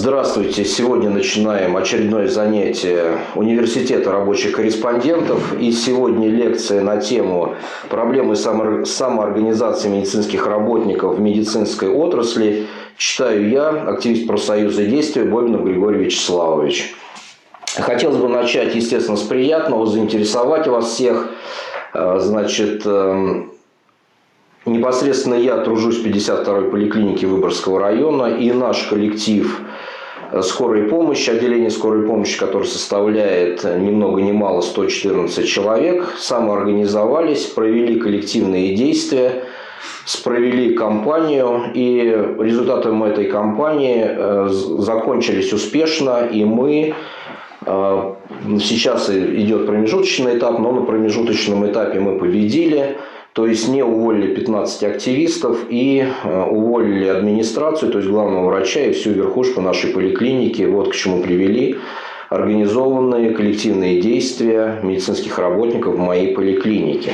Здравствуйте! Сегодня начинаем очередное занятие Университета рабочих корреспондентов. И сегодня лекция на тему проблемы самоорганизации медицинских работников в медицинской отрасли. Читаю я, активист профсоюза действия Бобинов Григорий Вячеславович. Хотелось бы начать, естественно, с приятного, заинтересовать вас всех. Э, значит, эм, непосредственно я тружусь в 52-й поликлинике Выборгского района, и наш коллектив – скорой помощи, отделение скорой помощи, которое составляет ни много ни мало 114 человек, самоорганизовались, провели коллективные действия, провели кампанию, и результатом этой кампании э, закончились успешно, и мы э, Сейчас идет промежуточный этап, но на промежуточном этапе мы победили. То есть не уволили 15 активистов и э, уволили администрацию, то есть главного врача и всю верхушку нашей поликлиники. Вот к чему привели организованные коллективные действия медицинских работников в моей поликлинике.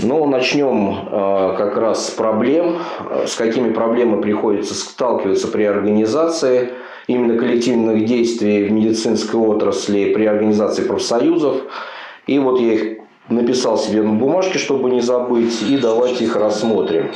Но начнем э, как раз с проблем, с какими проблемами приходится сталкиваться при организации именно коллективных действий в медицинской отрасли, при организации профсоюзов. И вот я их написал себе на бумажке, чтобы не забыть, и давайте их рассмотрим.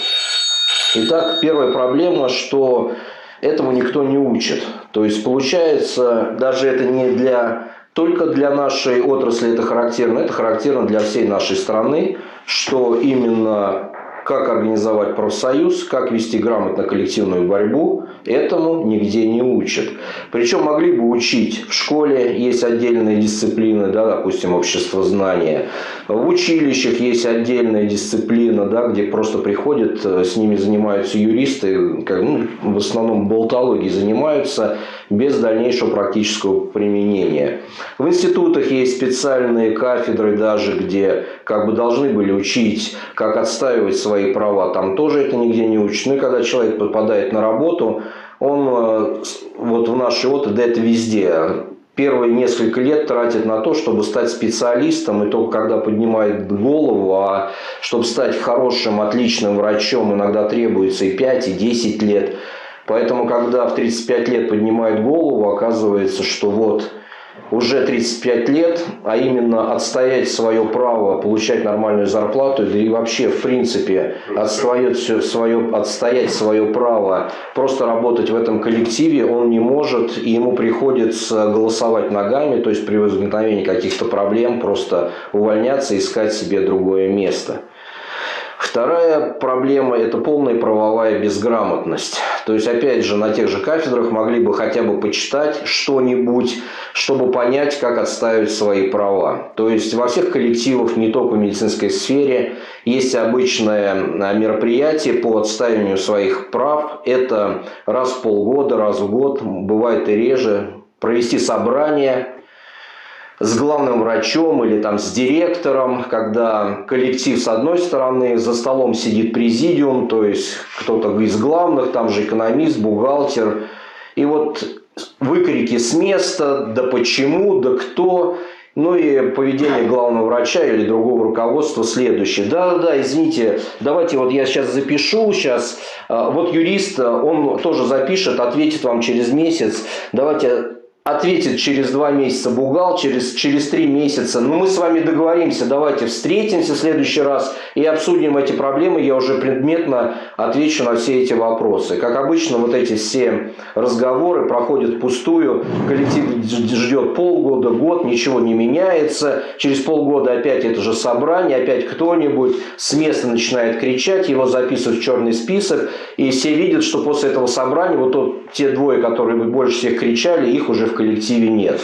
Итак, первая проблема, что этому никто не учит. То есть получается, даже это не для только для нашей отрасли это характерно, это характерно для всей нашей страны, что именно как организовать профсоюз, как вести грамотно коллективную борьбу, этому нигде не учат. Причем могли бы учить в школе, есть отдельные дисциплины, да, допустим, общество знания. В училищах есть отдельная дисциплина, да, где просто приходят, э, с ними занимаются юристы, как, ну, в основном болтологией занимаются, без дальнейшего практического применения. В институтах есть специальные кафедры даже, где как бы должны были учить, как отстаивать свои права. Там тоже это нигде не учат. Ну и когда человек попадает на работу, он э, вот в нашей ОТД это везде первые несколько лет тратит на то, чтобы стать специалистом, и только когда поднимает голову, а чтобы стать хорошим, отличным врачом, иногда требуется и 5, и 10 лет. Поэтому, когда в 35 лет поднимает голову, оказывается, что вот уже 35 лет, а именно отстоять свое право получать нормальную зарплату, да и вообще, в принципе, отстоять свое, отстоять свое право просто работать в этом коллективе, он не может, и ему приходится голосовать ногами, то есть при возникновении каких-то проблем просто увольняться и искать себе другое место. Вторая проблема – это полная правовая безграмотность. То есть, опять же, на тех же кафедрах могли бы хотя бы почитать что-нибудь, чтобы понять, как отставить свои права. То есть, во всех коллективах, не только в медицинской сфере, есть обычное а, мероприятие по отстаиванию своих прав. Это раз в полгода, раз в год, бывает и реже, провести собрание – с главным врачом или там с директором, когда коллектив с одной стороны, за столом сидит президиум, то есть кто-то из главных, там же экономист, бухгалтер. И вот выкрики с места, да почему, да кто, ну и поведение главного врача или другого руководства следующее. Да-да-да, извините, давайте вот я сейчас запишу, сейчас, а, вот юрист, он тоже запишет, ответит вам через месяц. Давайте ответит через два месяца бухгал, через, через три месяца. Ну, мы с вами договоримся, давайте встретимся в следующий раз и обсудим эти проблемы. Я уже предметно отвечу на все эти вопросы. Как обычно, вот эти все разговоры проходят впустую. Коллектив ждет полгода, год, ничего не меняется. Через полгода опять это же собрание, опять кто-нибудь с места начинает кричать, его записывают в черный список. И все видят, что после этого собрания вот тот, те двое, которые больше всех кричали, их уже в коллективе нет.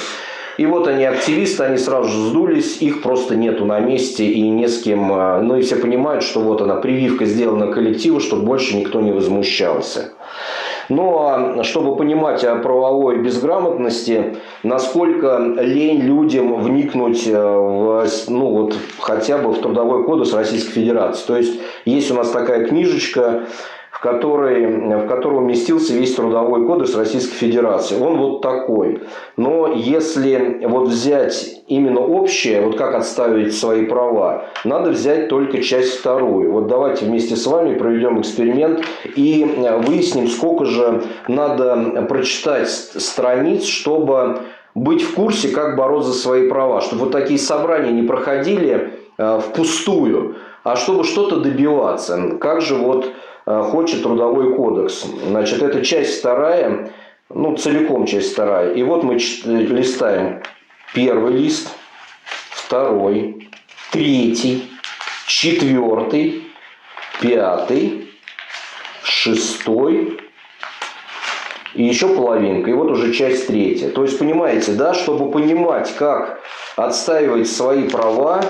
И вот они активисты, они сразу же сдулись, их просто нету на месте и не с кем. А, ну и все понимают, что вот она прививка сделана коллективу, чтобы больше никто не возмущался. Но чтобы понимать о правовой безграмотности, насколько лень людям вникнуть э, в, ну, вот, хотя бы в Трудовой кодекс Российской Федерации. То есть, есть у нас такая книжечка который, в котором уместился весь Трудовой кодекс Российской Федерации. Он вот такой. Но если вот взять именно общее, вот как отставить свои права, надо взять только часть вторую. Вот давайте вместе с вами проведем эксперимент и выясним, сколько же надо прочитать страниц, чтобы быть в курсе, как бороться за свои права. Чтобы вот такие собрания не проходили э, впустую, а чтобы что-то добиваться. Как же вот хочет трудовой кодекс. Значит, это часть вторая, ну, целиком часть вторая. И вот мы листаем первый лист, второй, третий, четвертый, пятый, шестой, и еще половинка, и вот уже часть третья. То есть, понимаете, да, чтобы понимать, как отстаивать свои права,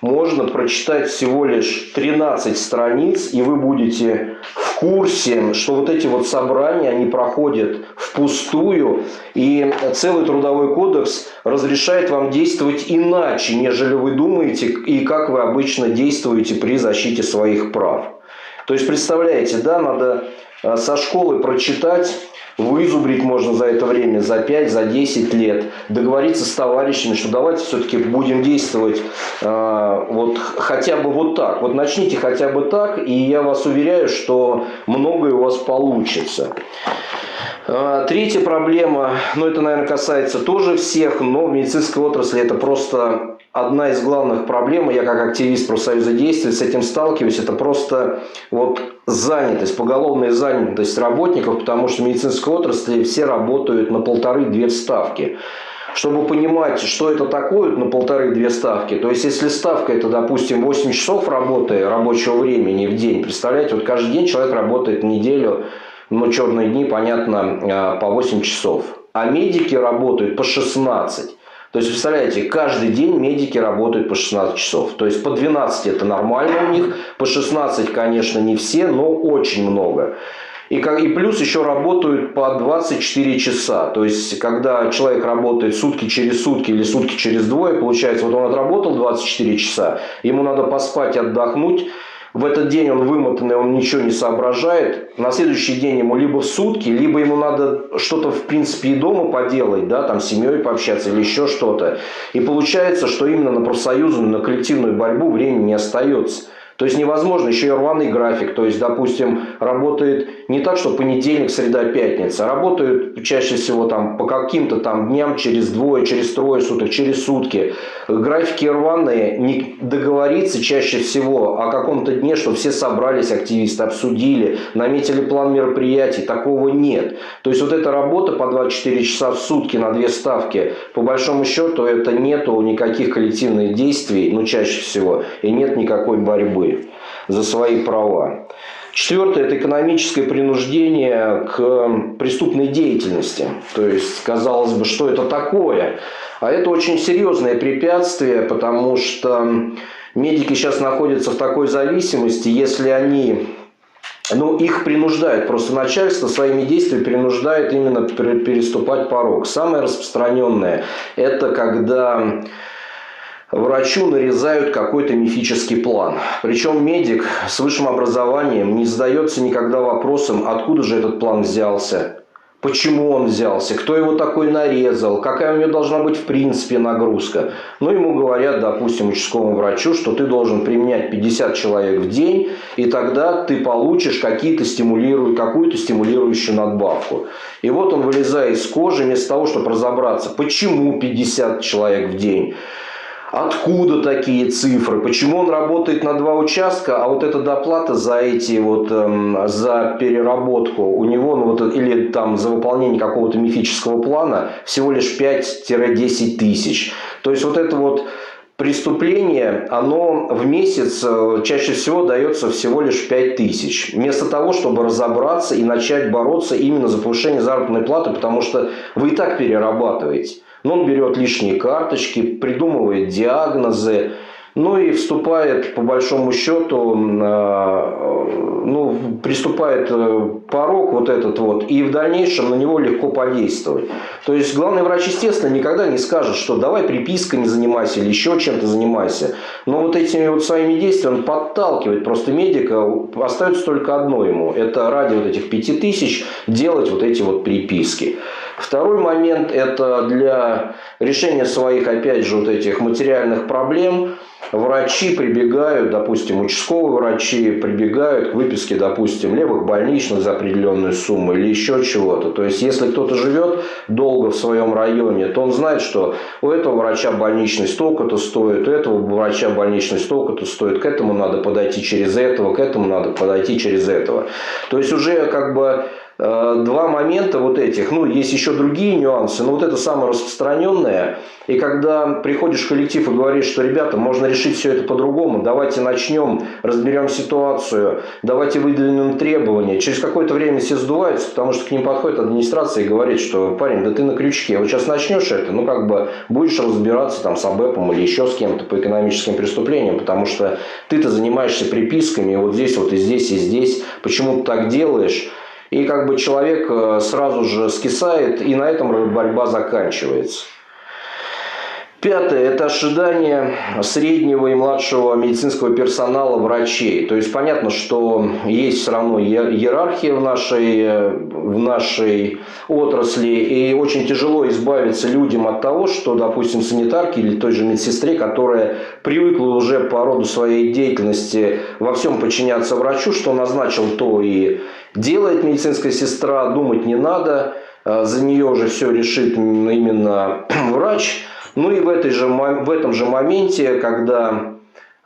можно прочитать всего лишь 13 страниц, и вы будете в курсе, что вот эти вот собрания, они проходят впустую, и целый трудовой кодекс разрешает вам действовать иначе, нежели вы думаете, и как вы обычно действуете при защите своих прав. То есть, представляете, да, надо э, со школы прочитать Вызубрить можно за это время, за 5, за 10 лет. Договориться с товарищами, что давайте все-таки будем действовать э, вот хотя бы вот так. Вот начните хотя бы так, и я вас уверяю, что многое у вас получится. Э, третья проблема, ну это, наверное, касается тоже всех, но в медицинской отрасли это просто одна из главных проблем, я как активист профсоюза действий с этим сталкиваюсь, это просто вот занятость, поголовная занятость работников, потому что в медицинской отрасли все работают на полторы-две ставки. Чтобы понимать, что это такое на полторы-две ставки, то есть если ставка это, допустим, 8 часов работы рабочего времени в день, представляете, вот каждый день человек работает неделю, ну черные дни, понятно, а, по 8 часов. А медики работают по 16. То есть, представляете, каждый день медики работают по 16 часов. То есть, по 12 это нормально у них, по 16, конечно, не все, но очень много. И, и плюс еще работают по 24 часа. То есть, когда человек работает сутки через сутки или сутки через двое, получается, вот он отработал 24 часа, ему надо поспать, отдохнуть, в этот день он вымотанный, он ничего не соображает. На следующий день ему либо в сутки, либо ему надо что-то, в принципе, и дома поделать, да, там с семьей пообщаться или еще что-то. И получается, что именно на профсоюзную, на коллективную борьбу времени не остается. То есть невозможно, еще и рваный график. То есть, допустим, работает не так, что понедельник, среда, пятница. Работают чаще всего там по каким-то там дням через двое, через трое суток, через сутки. Графики рваные, не договориться чаще всего о каком-то дне, что все собрались, активисты, обсудили, наметили план мероприятий. Такого нет. То есть, вот эта работа по 24 часа в сутки на две ставки, по большому счету, это нету никаких коллективных действий, ну, чаще всего, и нет никакой борьбы за свои права. Четвертое – это экономическое принуждение к преступной деятельности. То есть, казалось бы, что это такое? А это очень серьезное препятствие, потому что медики сейчас находятся в такой зависимости, если они ну, их принуждают, просто начальство своими действиями принуждает именно переступать порог. Самое распространенное – это когда врачу нарезают какой-то мифический план. Причем медик с высшим образованием не задается никогда вопросом, откуда же этот план взялся, почему он взялся, кто его такой нарезал, какая у него должна быть в принципе нагрузка. Ну, ему говорят, допустим, участковому врачу, что ты должен применять 50 человек в день, и тогда ты получишь какие-то стимулирую, какую-то стимулирующую надбавку. И вот он, вылезает из кожи, вместо того, чтобы разобраться, почему 50 человек в день, Откуда такие цифры? Почему он работает на два участка, а вот эта доплата за эти вот эм, за переработку у него, ну вот или там за выполнение какого-то мифического плана всего лишь 5-10 тысяч. То есть вот это вот преступление, оно в месяц э, чаще всего дается всего лишь 5 тысяч. Вместо того, чтобы разобраться и начать бороться именно за повышение заработной платы, потому что вы и так перерабатываете. Но он берет лишние карточки, придумывает диагнозы, Ну и вступает, по большому счету, ну, приступает э, порог вот этот вот, и в дальнейшем на него легко подействовать. То есть главный врач, естественно, никогда не скажет, что давай приписками занимайся или еще чем-то занимайся. Но вот этими вот своими действиями он подталкивает просто медика. Остается только одно ему. Это ради вот этих пяти тысяч делать вот эти вот приписки. Второй момент – это для решения своих, опять же, вот этих материальных проблем – врачи прибегают, допустим, участковые врачи прибегают к выписке, допустим, левых больничных за определенную сумму или еще чего-то. То есть, если кто-то живет долго в своем районе, то он знает, что у этого врача больничный столько-то стоит, у этого врача больничный столько-то стоит, к этому надо подойти через этого, к этому надо подойти через этого. То есть, уже как бы два момента вот этих, ну, есть еще другие нюансы, но вот это самое распространенное. И когда приходишь в коллектив и говоришь, что, ребята, можно решить все это по-другому, давайте начнем, разберем ситуацию, давайте выдвинем требования. Через какое-то время все сдуваются, потому что к ним подходит администрация и говорит, что, парень, да ты на крючке, вот сейчас начнешь это, ну, как бы будешь разбираться там с АБЭПом или еще с кем-то по экономическим преступлениям, потому что ты-то занимаешься приписками, и вот здесь, вот и здесь, и здесь, почему ты так делаешь, и как бы человек э, сразу же скисает, и на этом борьба заканчивается. Пятое – это ожидание среднего и младшего медицинского персонала врачей. То есть понятно, что есть все равно иерархия в нашей, в нашей отрасли, и очень тяжело избавиться людям от того, что, допустим, санитарке или той же медсестре, которая привыкла уже по роду своей деятельности во всем подчиняться врачу, что назначил то и делает медицинская сестра, думать не надо, э, за нее уже все решит именно врач – ну и в, этой же, в этом же моменте, когда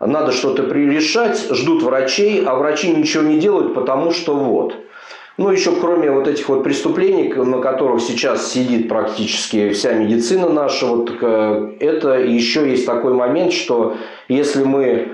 надо что-то решать, ждут врачей, а врачи ничего не делают, потому что вот. Ну, еще кроме вот этих вот преступлений, на которых сейчас сидит практически вся медицина наша, вот это еще есть такой момент, что если мы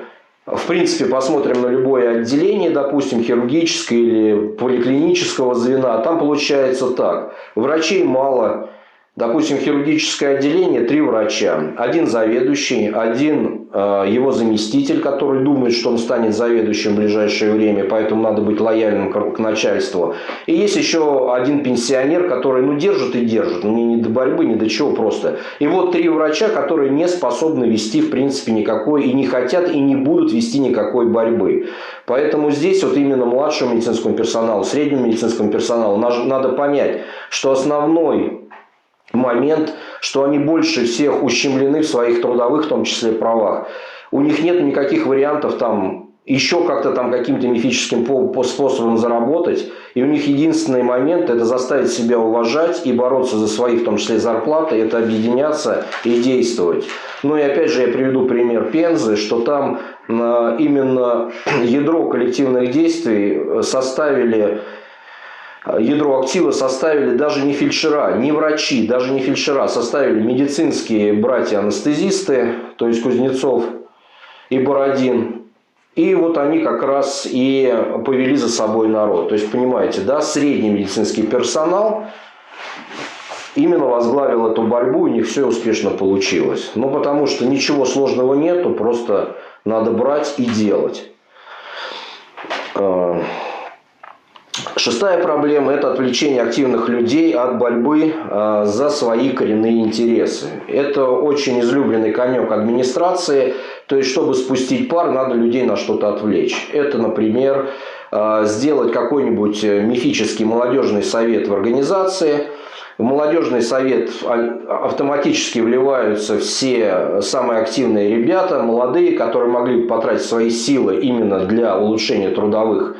в принципе, посмотрим на любое отделение, допустим, хирургическое или поликлинического звена, там получается так. Врачей мало, Допустим, хирургическое отделение, три врача. Один заведующий, один э, его заместитель, который думает, что он станет заведующим в ближайшее время, поэтому надо быть лояльным к, к начальству. И есть еще один пенсионер, который ну, держит и держит. Ну, не, не до борьбы, ни до чего просто. И вот три врача, которые не способны вести, в принципе, никакой, и не хотят, и не будут вести никакой борьбы. Поэтому здесь вот именно младшему медицинскому персоналу, среднему медицинскому персоналу надо понять, что основной момент, что они больше всех ущемлены в своих трудовых, в том числе, правах. У них нет никаких вариантов там еще как-то там каким-то мифическим способом заработать. И у них единственный момент – это заставить себя уважать и бороться за свои, в том числе, зарплаты, это объединяться и действовать. Ну и опять же я приведу пример Пензы, что там а, именно ядро коллективных действий составили ядро актива составили даже не фельдшера, не врачи, даже не фельдшера, составили медицинские братья-анестезисты, то есть Кузнецов и Бородин. И вот они как раз и повели за собой народ. То есть, понимаете, да, средний медицинский персонал именно возглавил эту борьбу, и них все успешно получилось. Ну, потому что ничего сложного нету, просто надо брать и делать. А, Шестая проблема – это отвлечение активных людей от борьбы а, за свои коренные интересы. Это очень излюбленный конек администрации. То есть, чтобы спустить пар, надо людей на что-то отвлечь. Это, например, а, сделать какой-нибудь э, мифический молодежный совет в организации. В молодежный совет автоматически вливаются все самые активные ребята, молодые, которые могли бы потратить свои силы именно для улучшения трудовых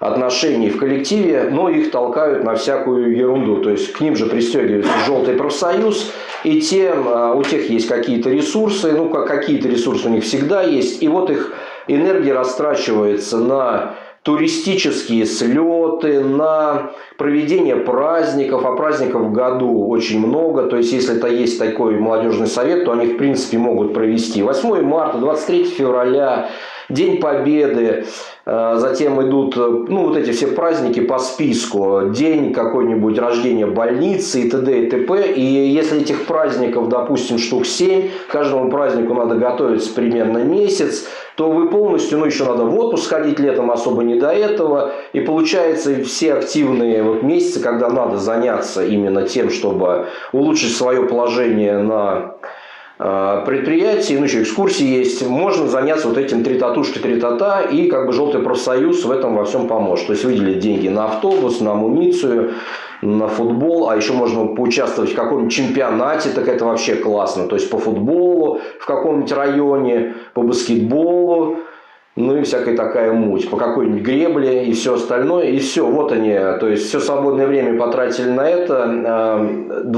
отношений в коллективе, но их толкают на всякую ерунду. То есть к ним же пристегивается желтый профсоюз, и тем а, у тех есть какие-то ресурсы, ну какие-то ресурсы у них всегда есть, и вот их энергия растрачивается на туристические слеты, на проведение праздников, а праздников в году очень много. То есть, если это есть такой молодежный совет, то они, в принципе, могут провести 8 марта, 23 февраля, День Победы, э, затем идут ну, вот эти все праздники по списку, день какой-нибудь рождения больницы и т.д. и т.п. И если этих праздников, допустим, штук 7, каждому празднику надо готовиться примерно месяц, то вы полностью, ну еще надо в отпуск ходить летом, особо не до этого. И получается все активные вот месяцы, когда надо заняться именно тем, чтобы улучшить свое положение на э, предприятии, ну еще экскурсии есть, можно заняться вот этим три татушки, три тата, и как бы желтый профсоюз в этом во всем поможет. То есть выделить деньги на автобус, на амуницию, на футбол, а еще можно поучаствовать в каком-нибудь чемпионате, так это вообще классно. То есть по футболу в каком-нибудь районе, по баскетболу, ну и всякая такая муть, по какой-нибудь гребле и все остальное. И все, вот они, то есть все свободное время потратили на это, 2-3-4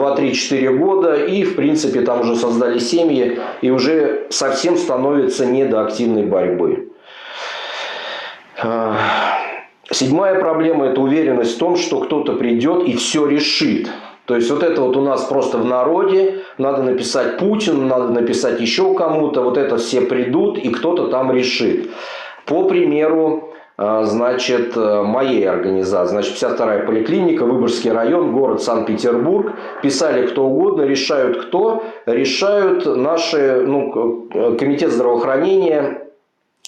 э, года, и в принципе там уже создали семьи, и уже совсем становится не до активной борьбы. Э, Седьмая проблема – это уверенность в том, что кто-то придет и все решит. То есть вот это вот у нас просто в народе, надо написать Путину, надо написать еще кому-то, вот это все придут и кто-то там решит. По примеру, а, значит, моей организации, значит, 52-я поликлиника, Выборгский район, город Санкт-Петербург, писали кто угодно, решают кто, решают наши, ну, комитет здравоохранения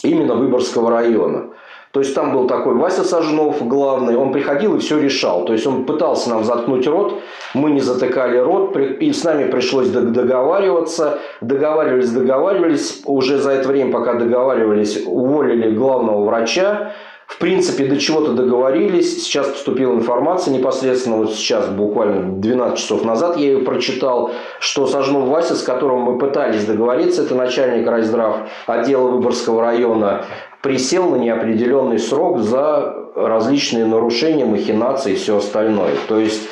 именно Выборгского района. То есть там был такой Вася Сажнов, главный, он приходил и все решал. То есть он пытался нам заткнуть рот, мы не затыкали рот, и с нами пришлось договариваться. Договаривались, договаривались. Уже за это время, пока договаривались, уволили главного врача. В принципе, до чего-то договорились. Сейчас поступила информация непосредственно, вот сейчас, буквально 12 часов назад я ее прочитал, что Сажнов Вася, с которым мы пытались договориться, это начальник райздрав отдела Выборгского района, присел на неопределенный срок за различные нарушения, махинации и все остальное. То есть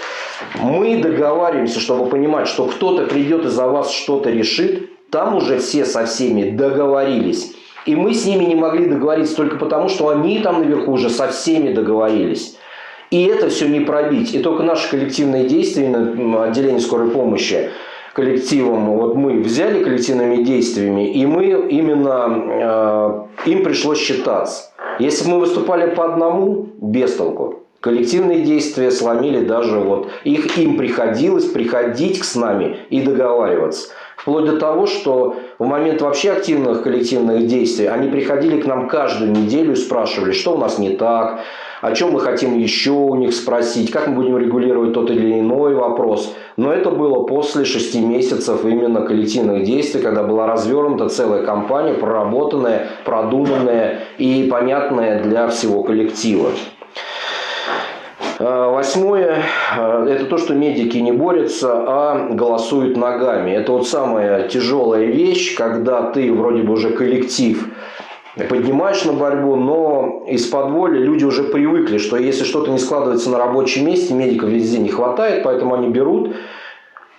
мы договариваемся, чтобы понимать, что кто-то придет и за вас что-то решит, там уже все со всеми договорились. И мы с ними не могли договориться только потому, что они там наверху уже со всеми договорились. И это все не пробить. И только наши коллективные действия на отделении скорой помощи коллективом, вот мы взяли коллективными действиями, и мы именно, э, им пришлось считаться. Если бы мы выступали по одному, без толку. Коллективные действия сломили даже вот их, им приходилось приходить с нами и договариваться. Вплоть до того, что в момент вообще активных коллективных действий они приходили к нам каждую неделю и спрашивали, что у нас не так, о чем мы хотим еще у них спросить, как мы будем регулировать тот или иной вопрос. Но это было после шести месяцев именно коллективных действий, когда была развернута целая кампания, проработанная, продуманная и понятная для всего коллектива. Э, восьмое э, – это то, что медики не борются, а голосуют ногами. Это вот самая тяжелая вещь, когда ты вроде бы уже коллектив поднимаешь на борьбу, но из-под воли люди уже привыкли, что если что-то не складывается на рабочем месте, медиков везде не хватает, поэтому они берут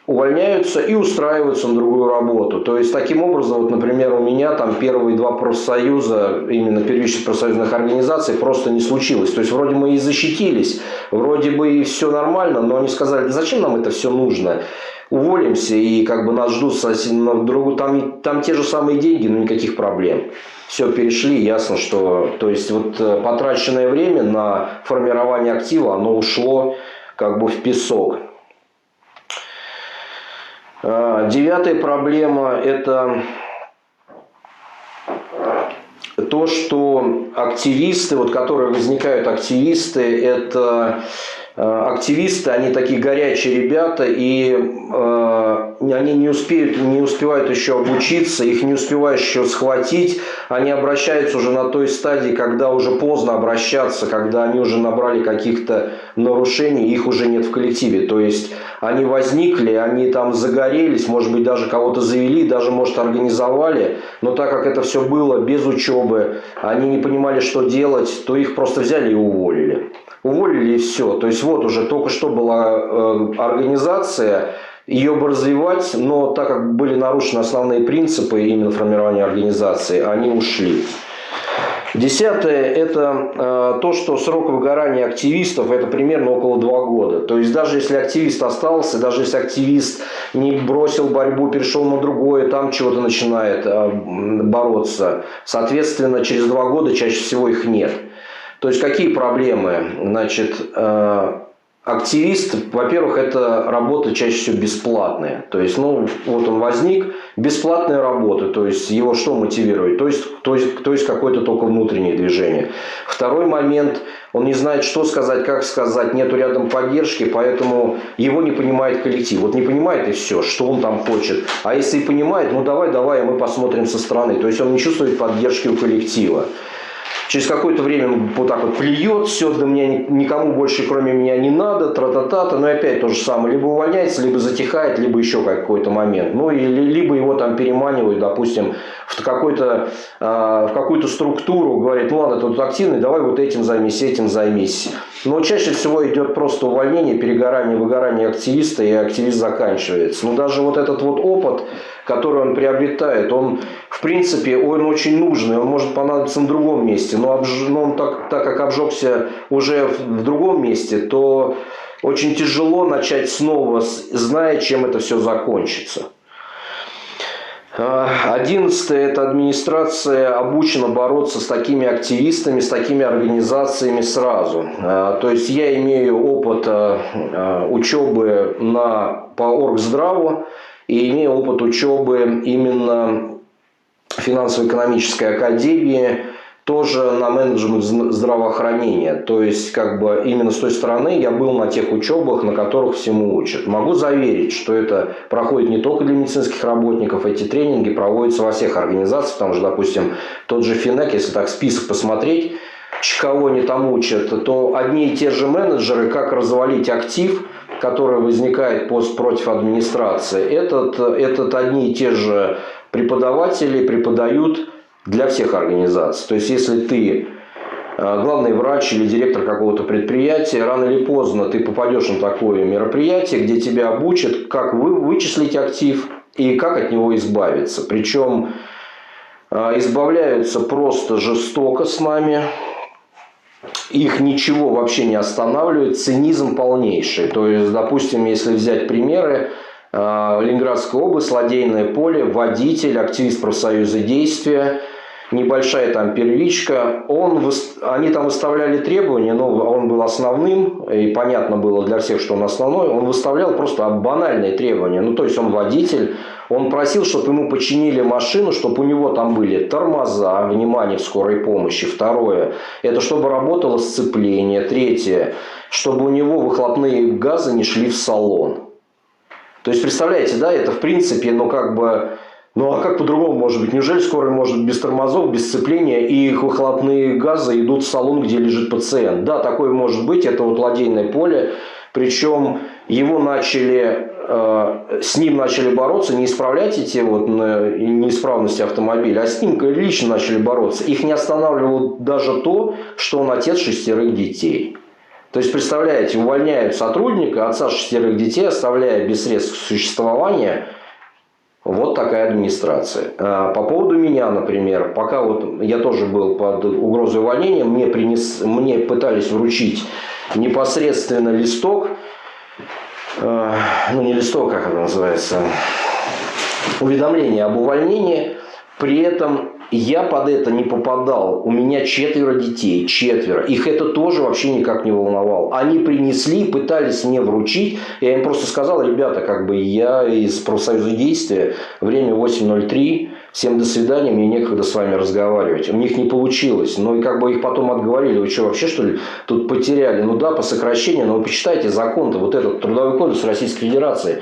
увольняются и устраиваются на другую работу. То есть, таким образом, вот, например, у меня там первые два профсоюза, именно первичных профсоюзных организаций, просто не случилось. То есть, вроде мы и защитились, вроде бы и все нормально, но они сказали, да зачем нам это все нужно? Уволимся, и как бы нас ждут на другую, там, там те же самые деньги, но никаких проблем. Все, перешли, ясно, что то есть вот э, потраченное время на формирование актива, оно ушло как бы в песок. А, девятая проблема – это то, что активисты, вот которые возникают активисты, это активисты, они такие горячие ребята, и э, они не успеют, не успевают еще обучиться, их не успеваешь еще схватить, они обращаются уже на той стадии, когда уже поздно обращаться, когда они уже набрали каких-то нарушений, их уже нет в коллективе. То есть они возникли, они там загорелись, может быть даже кого-то завели, даже может организовали, но так как это все было без учебы, они не понимали, что делать, то их просто взяли и уволили уволили и все. То есть вот уже только что была э, организация, ее бы развивать, но так как были нарушены основные принципы именно формирования организации, они ушли. Десятое – это э, то, что срок выгорания активистов – это примерно около два года. То есть, даже если активист остался, даже если активист не бросил борьбу, перешел на другое, там чего-то начинает э, бороться, соответственно, через два года чаще всего их нет. То есть, какие проблемы? Значит, э, Активист, во-первых, это работа чаще всего бесплатная. То есть, ну, вот он возник, бесплатная работа. То есть, его что мотивирует? То есть, то есть, то есть какое-то только внутреннее движение. Второй момент, он не знает, что сказать, как сказать, нету рядом поддержки, поэтому его не понимает коллектив. Вот не понимает и все, что он там хочет. А если и понимает, ну давай, давай, мы посмотрим со стороны. То есть, он не чувствует поддержки у коллектива. Через какое-то время вот так вот плюет, все, да мне никому больше кроме меня не надо, тра-та-та-та. Но и опять то же самое. Либо увольняется, либо затихает, либо еще какой-то момент. Ну, или, либо его там переманивают, допустим, в, какой-то, э, в какую-то структуру, говорит, ну ладно, ты тут активный, давай вот этим займись, этим займись. Но чаще всего идет просто увольнение, перегорание, выгорание активиста, и активист заканчивается. Но даже вот этот вот опыт, который он приобретает, он, принципе, он очень нужный, он может понадобиться на другом месте, но, обж... но он так, так как обжегся уже в другом месте, то очень тяжело начать снова, зная, чем это все закончится. Одиннадцатое – это администрация обучена бороться с такими активистами, с такими организациями сразу. А, то есть я имею опыт а, а, учебы на, по Оргздраву и имею опыт учебы именно финансово-экономической академии тоже на менеджмент здравоохранения. То есть, как бы именно с той стороны я был на тех учебах, на которых всему учат. Могу заверить, что это проходит не только для медицинских работников, эти тренинги проводятся во всех организациях. Там же, допустим, тот же Финек, если так список посмотреть, кого они там учат, то одни и те же менеджеры, как развалить актив, который возникает пост против администрации, этот, этот одни и те же преподаватели преподают для всех организаций. То есть, если ты э, главный врач или директор какого-то предприятия, рано или поздно ты попадешь на такое мероприятие, где тебя обучат, как вы вычислить актив и как от него избавиться. Причем э, избавляются просто жестоко с нами, их ничего вообще не останавливает, цинизм полнейший. То есть, допустим, если взять примеры, Ленинградская область, ладейное поле, водитель, активист профсоюза действия – небольшая там первичка. Он, они там выставляли требования, но он был основным, и понятно было для всех, что он основной. Он выставлял просто банальные требования. Ну, то есть, он водитель, он просил, чтобы ему починили машину, чтобы у него там были тормоза, внимание в скорой помощи. Второе, это чтобы работало сцепление. Третье, чтобы у него выхлопные газы не шли в салон. То есть, представляете, да, это в принципе, ну, как бы ну а как по-другому может быть? Неужели скорая может без тормозов, без сцепления и их выхлопные газы идут в салон, где лежит пациент? Да, такое может быть. Это вот ладейное поле. Причем его начали, э, с ним начали бороться, не исправлять эти вот неисправности автомобиля, а с ним лично начали бороться. Их не останавливало даже то, что он отец шестерых детей. То есть, представляете, увольняют сотрудника, отца шестерых детей, оставляя без средств существования – вот такая администрация. А, по поводу меня, например, пока вот я тоже был под угрозой увольнения, мне, принес, мне пытались вручить непосредственно листок, а, ну не листок, как это называется, уведомление об увольнении, при этом я под это не попадал. У меня четверо детей, четверо. Их это тоже вообще никак не волновало. Они принесли, пытались мне вручить. Я им просто сказал, ребята, как бы я из профсоюза действия, время 8.03, всем до свидания, мне некогда с вами разговаривать. У них не получилось. Но и как бы их потом отговорили, вы что, вообще что ли тут потеряли? Ну да, по сокращению, но вы почитайте закон-то, вот этот Трудовой кодекс Российской Федерации.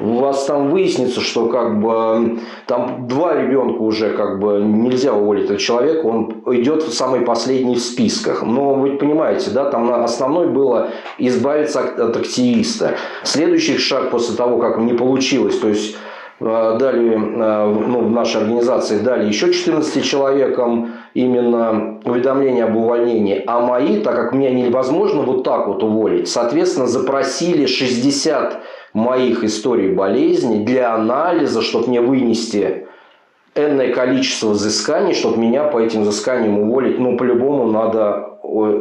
У вас там выяснится, что как бы там два ребенка уже как бы нельзя уволить этого человека, он идет в самый последний в списках. Но вы понимаете, да, там основной было избавиться от активиста. Следующий шаг после того, как не получилось, то есть дали, э, ну, в нашей организации дали еще 14 человекам именно уведомление об увольнении, а мои, так как меня невозможно вот так вот уволить, соответственно, запросили 60 моих историй болезни для анализа, чтобы мне вынести энное количество взысканий, чтобы меня по этим взысканиям уволить. Ну, по-любому надо,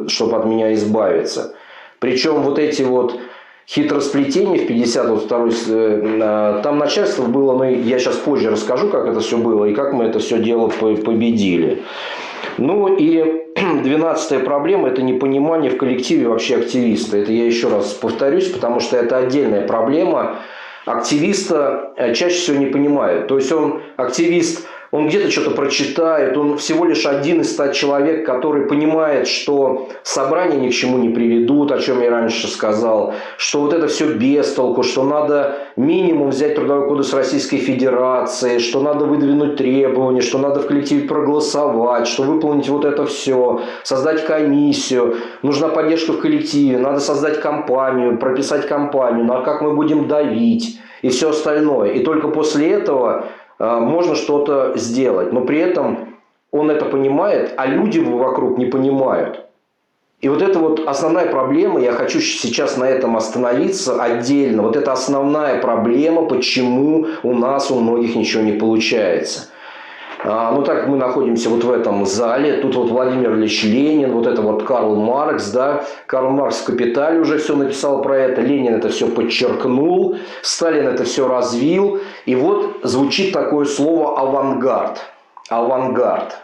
чтобы от меня избавиться. Причем вот эти вот хитросплетения в 52 э, там начальство было, ну, я сейчас позже расскажу, как это все было и как мы это все дело победили. Ну и двенадцатая проблема – это непонимание в коллективе вообще активиста. Это я еще раз повторюсь, потому что это отдельная проблема. Активиста э, чаще всего не понимают. То есть он активист он где-то что-то прочитает, он всего лишь один из ста человек, который понимает, что собрания ни к чему не приведут, о чем я раньше сказал, что вот это все без толку, что надо минимум взять Трудовой кодекс Российской Федерации, что надо выдвинуть требования, что надо в коллективе проголосовать, что выполнить вот это все, создать комиссию, нужна поддержка в коллективе, надо создать компанию, прописать компанию, а как мы будем давить и все остальное. И только после этого можно что-то сделать, но при этом он это понимает, а люди вокруг не понимают. И вот это вот основная проблема, я хочу сейчас на этом остановиться отдельно. Вот это основная проблема, почему у нас у многих ничего не получается. А, ну так мы находимся вот в этом зале. Тут вот Владимир Ильич Ленин, вот это вот Карл Маркс, да. Карл Маркс в «Капитале» уже все написал про это. Ленин это все подчеркнул. Сталин это все развил. И вот звучит такое слово «авангард». Авангард.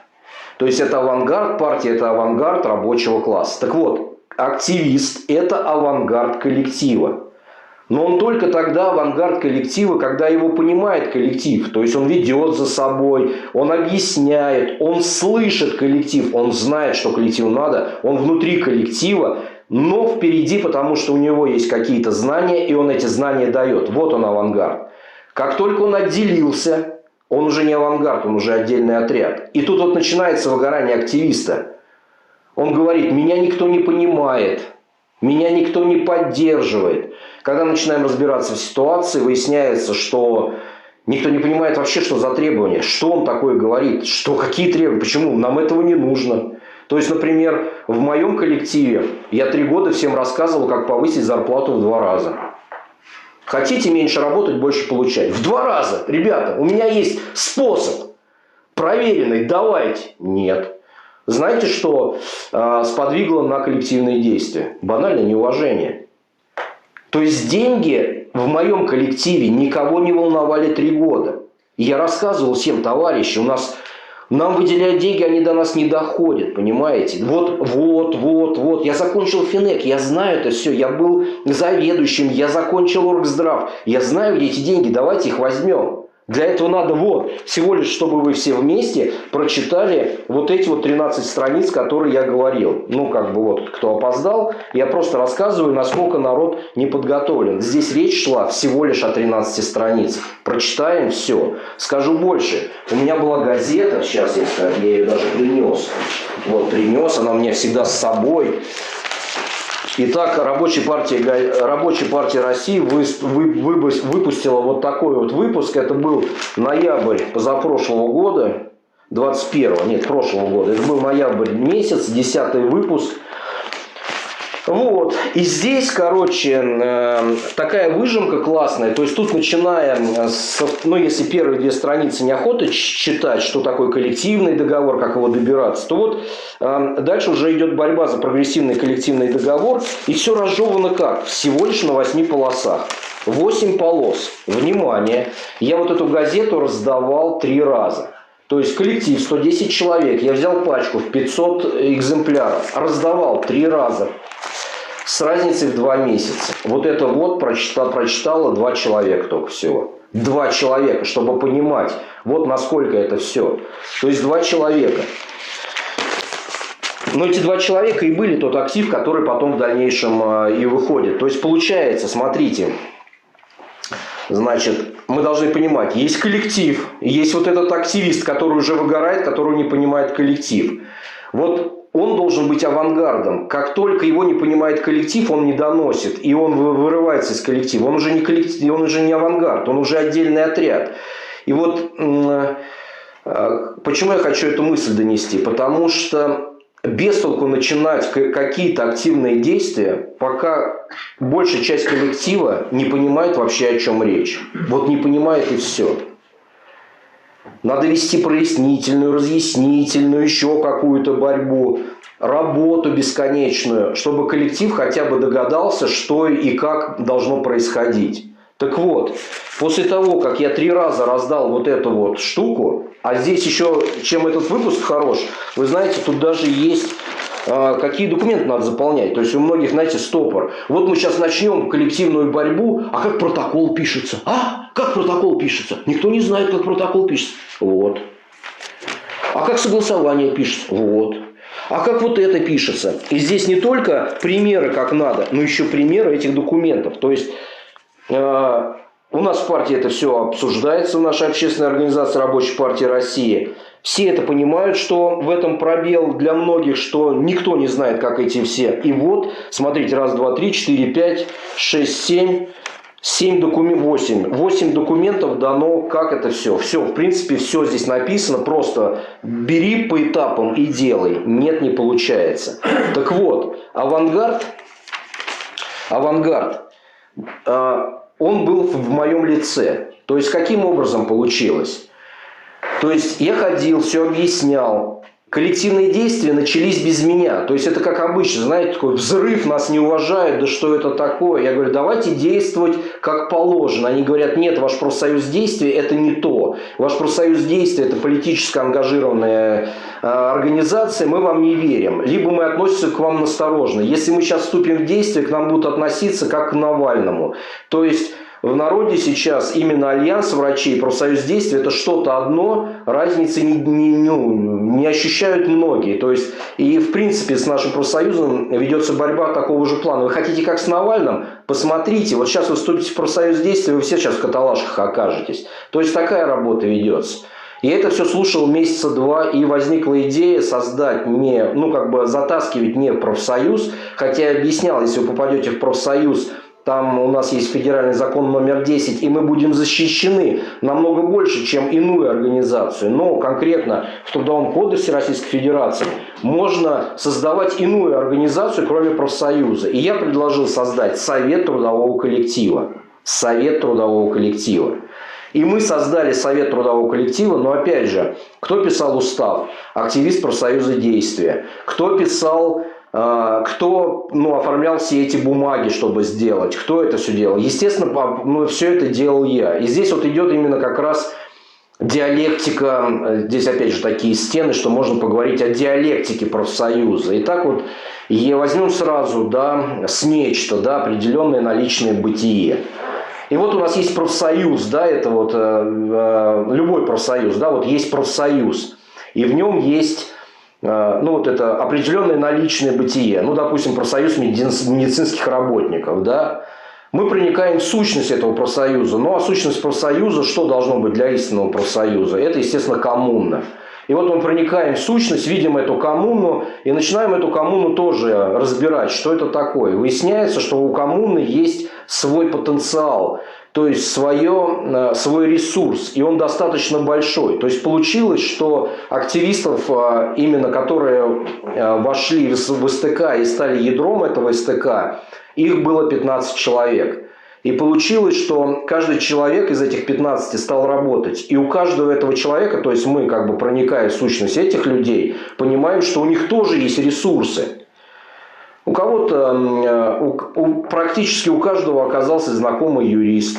То есть это авангард партии, это авангард рабочего класса. Так вот, активист – это авангард коллектива. Но он только тогда авангард коллектива, когда его понимает коллектив. То есть он ведет за собой, он объясняет, он слышит коллектив, он знает, что коллективу надо, он внутри коллектива, но впереди, потому что у него есть какие-то знания, и он эти знания дает. Вот он авангард. Как только он отделился, он уже не авангард, он уже отдельный отряд. И тут вот начинается выгорание активиста. Он говорит, меня никто не понимает, меня никто не поддерживает. Когда начинаем разбираться в ситуации, выясняется, что никто не понимает вообще, что за требования, что он такое говорит, что какие требования, почему нам этого не нужно. То есть, например, в моем коллективе я три года всем рассказывал, как повысить зарплату в два раза. Хотите меньше работать, больше получать. В два раза. Ребята, у меня есть способ. Проверенный, давайте. Нет. Знаете, что э, сподвигло на коллективные действия? Банальное неуважение. То есть деньги в моем коллективе никого не волновали три года. Я рассказывал всем, товарищи, у нас нам выделяют деньги, они до нас не доходят, понимаете? Вот, вот, вот, вот. Я закончил Финек, я знаю это все. Я был заведующим, я закончил Оргздрав. Я знаю, где эти деньги, давайте их возьмем. Для этого надо вот, всего лишь, чтобы вы все вместе прочитали вот эти вот 13 страниц, которые я говорил. Ну, как бы вот, кто опоздал, я просто рассказываю, насколько народ не подготовлен. Здесь речь шла всего лишь о 13 страницах. Прочитаем все. Скажу больше. У меня была газета, сейчас я, я ее даже принес. Вот, принес, она у меня всегда с собой. Итак, Рабочая партия, Рабочая партия России выпустила вот такой вот выпуск. Это был ноябрь позапрошлого года, 21 нет, прошлого года. Это был ноябрь месяц, 10 выпуск. Вот. И здесь, короче, э, такая выжимка классная. То есть тут начиная с, ну если первые две страницы неохота читать, что такое коллективный договор, как его добираться, то вот э, дальше уже идет борьба за прогрессивный коллективный договор. И все разжевано как? Всего лишь на восьми полосах. Восемь полос. Внимание! Я вот эту газету раздавал три раза. То есть коллектив 110 человек. Я взял пачку в 500 экземпляров. Раздавал три раза с разницей в два месяца. Вот это вот прочитал, прочитало два человека только всего. Два человека, чтобы понимать, вот насколько это все. То есть два человека. Но эти два человека и были тот актив, который потом в дальнейшем а, и выходит. То есть получается, смотрите, значит, мы должны понимать, есть коллектив, есть вот этот активист, который уже выгорает, который не понимает коллектив. Вот он должен быть авангардом. Как только его не понимает коллектив, он не доносит, и он вырывается из коллектива. Он уже не коллектив, он уже не авангард, он уже отдельный отряд. И вот э, почему я хочу эту мысль донести? Потому что без толку начинать какие-то активные действия, пока большая часть коллектива не понимает вообще, о чем речь. Вот не понимает и все. Надо вести прояснительную, разъяснительную, еще какую-то борьбу, работу бесконечную, чтобы коллектив хотя бы догадался, что и как должно происходить. Так вот, после того, как я три раза раздал вот эту вот штуку, а здесь еще, чем этот выпуск хорош, вы знаете, тут даже есть какие документы надо заполнять. То есть у многих, знаете, стопор. Вот мы сейчас начнем коллективную борьбу, а как протокол пишется? А? Как протокол пишется? Никто не знает, как протокол пишется. Вот. А как согласование пишется? Вот. А как вот это пишется? И здесь не только примеры, как надо, но еще примеры этих документов. То есть э, у нас в партии это все обсуждается, в нашей общественной организации Рабочей партии России. Все это понимают, что в этом пробел для многих, что никто не знает, как эти все. И вот, смотрите, раз, два, три, четыре, пять, шесть, семь, семь документов, восемь. Восемь документов дано, как это все. Все, в принципе, все здесь написано. Просто бери по этапам и делай. Нет, не получается. Так вот, авангард, авангард, а, он был в моем лице. То есть, каким образом получилось? То есть, я ходил, все объяснял. Коллективные действия начались без меня. То есть, это как обычно, знаете, такой взрыв, нас не уважают, да что это такое? Я говорю, давайте действовать как положено. Они говорят, нет, ваш профсоюз действия – это не то. Ваш профсоюз действия – это политически ангажированная э, организация, мы вам не верим. Либо мы относимся к вам насторожно. Если мы сейчас вступим в действие, к нам будут относиться как к Навальному. То есть, в народе сейчас именно альянс врачей, профсоюз действия – это что-то одно, разницы не, не, ну, не ощущают многие. То есть, и в принципе с нашим профсоюзом ведется борьба такого же плана. Вы хотите как с Навальным? Посмотрите, вот сейчас вы вступите в профсоюз действия, вы все сейчас в каталажках окажетесь. То есть, такая работа ведется. И это все слушал месяца два, и возникла идея создать не, ну как бы затаскивать не профсоюз, хотя я объяснял, если вы попадете в профсоюз, там у нас есть федеральный закон номер 10, и мы будем защищены намного больше, чем иную организацию. Но конкретно в Трудовом кодексе Российской Федерации можно создавать иную организацию, кроме профсоюза. И я предложил создать Совет трудового коллектива. Совет трудового коллектива. И мы создали Совет трудового коллектива, но опять же, кто писал устав? Активист профсоюза действия. Кто писал кто ну, оформлял все эти бумаги, чтобы сделать, кто это все делал. Естественно, ну, все это делал я. И здесь вот идет именно как раз диалектика, здесь опять же такие стены, что можно поговорить о диалектике профсоюза. И так вот и возьмем сразу да, с нечто, да, определенное наличное бытие. И вот у нас есть профсоюз, да, это вот э, э, любой профсоюз, да, вот есть профсоюз, и в нем есть Э, ну, вот это определенное наличное бытие, ну, допустим, профсоюз медицинских работников, да, мы проникаем в сущность этого профсоюза. Ну, а сущность профсоюза, что должно быть для истинного профсоюза? Это, естественно, коммуна. И вот мы проникаем в сущность, видим эту коммуну и начинаем эту коммуну тоже разбирать, что это такое. Выясняется, что у коммуны есть свой потенциал, то есть свое, э, свой ресурс, и он достаточно большой. То есть получилось, что активистов, э, именно которые э, вошли в СТК и стали ядром этого СТК, их было 15 человек. И получилось, что каждый человек из этих 15 стал работать. И у каждого этого человека, то есть мы, как бы проникая в сущность этих людей, понимаем, что у них тоже есть ресурсы. У кого-то, у, у, практически у каждого оказался знакомый юрист.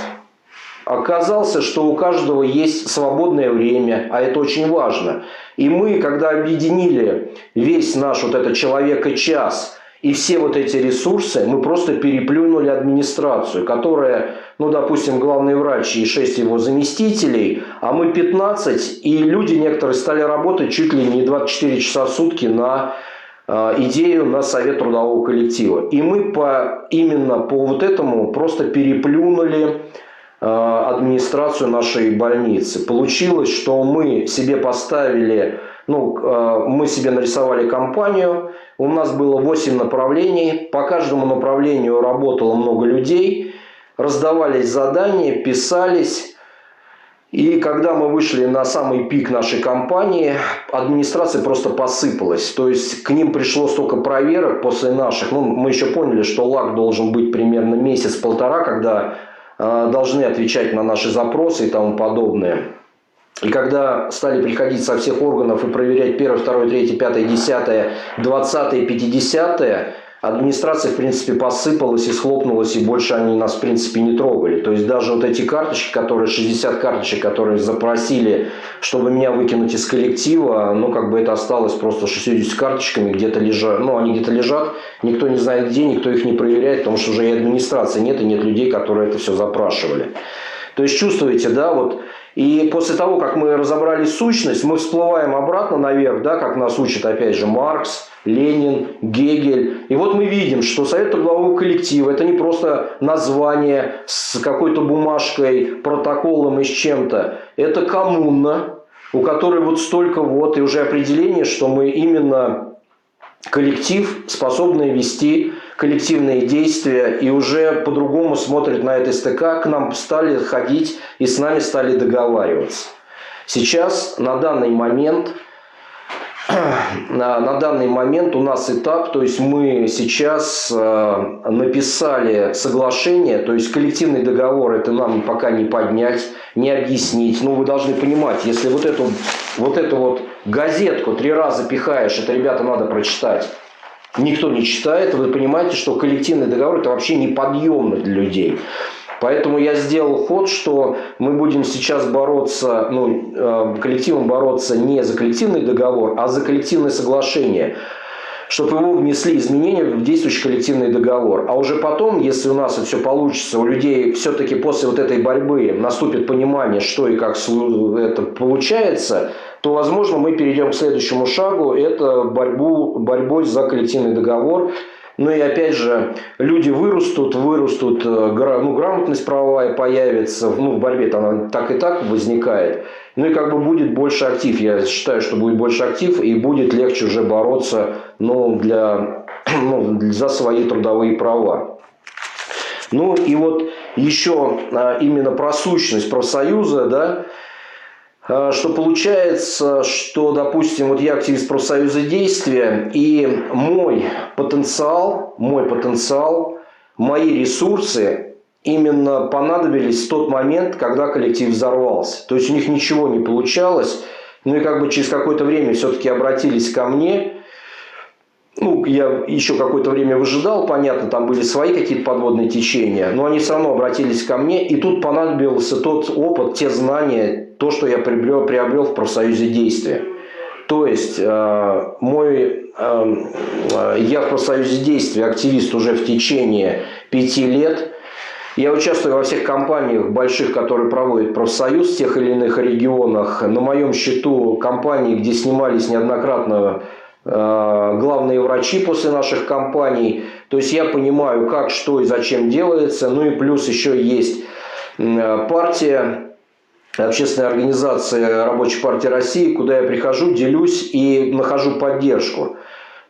Оказался, что у каждого есть свободное время, а это очень важно. И мы, когда объединили весь наш вот этот человека-час и все вот эти ресурсы, мы просто переплюнули администрацию, которая, ну, допустим, главный врач и 6 его заместителей, а мы 15, и люди некоторые стали работать чуть ли не 24 часа в сутки на э, идею на совет трудового коллектива. И мы по, именно по вот этому просто переплюнули э, администрацию нашей больницы. Получилось, что мы себе поставили ну, э, мы себе нарисовали компанию, у нас было 8 направлений, по каждому направлению работало много людей, раздавались задания, писались. И когда мы вышли на самый пик нашей компании, администрация просто посыпалась. То есть к ним пришло столько проверок после наших. Ну, мы еще поняли, что лак должен быть примерно месяц-полтора, когда э, должны отвечать на наши запросы и тому подобное. И когда стали приходить со всех органов и проверять первое, второе, третье, пятое, десятое, двадцатое, пятидесятое, администрация, в принципе, посыпалась и схлопнулась, и больше они нас, в принципе, не трогали. То есть даже вот эти карточки, которые, 60 карточек, которые запросили, чтобы меня выкинуть из коллектива, ну, как бы это осталось просто 60 карточками, где-то лежат, ну, они где-то лежат, никто не знает где, никто их не проверяет, потому что уже и администрации нет, и нет людей, которые это все запрашивали. То есть чувствуете, да, вот и после того, как мы разобрали сущность, мы всплываем обратно наверх, да, как нас учит опять же Маркс, Ленин, Гегель. И вот мы видим, что Совет трудового коллектива – это не просто название с какой-то бумажкой, протоколом и с чем-то. Это коммуна, у которой вот столько вот, и уже определение, что мы именно коллектив, способный вести коллективные действия и уже по-другому смотрят на это СТК, к нам стали ходить и с нами стали договариваться. Сейчас, на данный момент, на, на данный момент у нас этап, то есть мы сейчас э, написали соглашение, то есть коллективный договор это нам пока не поднять, не объяснить. Но вы должны понимать, если вот эту вот эту вот газетку три раза пихаешь, это, ребята, надо прочитать. Никто не читает, вы понимаете, что коллективный договор это вообще неподъемно для людей. Поэтому я сделал ход, что мы будем сейчас бороться, ну, э, коллективом бороться не за коллективный договор, а за коллективное соглашение чтобы его внесли изменения в действующий коллективный договор. А уже потом, если у нас это все получится, у людей все-таки после вот этой борьбы наступит понимание, что и как это получается, то, возможно, мы перейдем к следующему шагу, это борьбу, борьбой за коллективный договор, ну и опять же, люди вырастут, вырастут, э, ну, грамотность правовая появится, ну, в борьбе она так и так возникает. Ну и как бы будет больше актив. Я считаю, что будет больше актив и будет легче уже бороться ну, для, ну, за свои трудовые права. Ну и вот еще а, именно про сущность профсоюза, да, что получается, что, допустим, вот я активист профсоюза действия, и мой потенциал, мой потенциал, мои ресурсы именно понадобились в тот момент, когда коллектив взорвался. То есть у них ничего не получалось, ну и как бы через какое-то время все-таки обратились ко мне, ну, я еще какое-то время выжидал, понятно, там были свои какие-то подводные течения, но они все равно обратились ко мне, и тут понадобился тот опыт, те знания, то, что я приобрел, приобрел в профсоюзе действия. То есть, э, мой, э, э, я в профсоюзе действия активист уже в течение пяти лет. Я участвую во всех компаниях больших, которые проводят профсоюз в тех или иных регионах. На моем счету компании, где снимались неоднократно главные врачи после наших компаний. То есть я понимаю, как, что и зачем делается. Ну и плюс еще есть партия, общественная организация Рабочей партии России, куда я прихожу, делюсь и нахожу поддержку.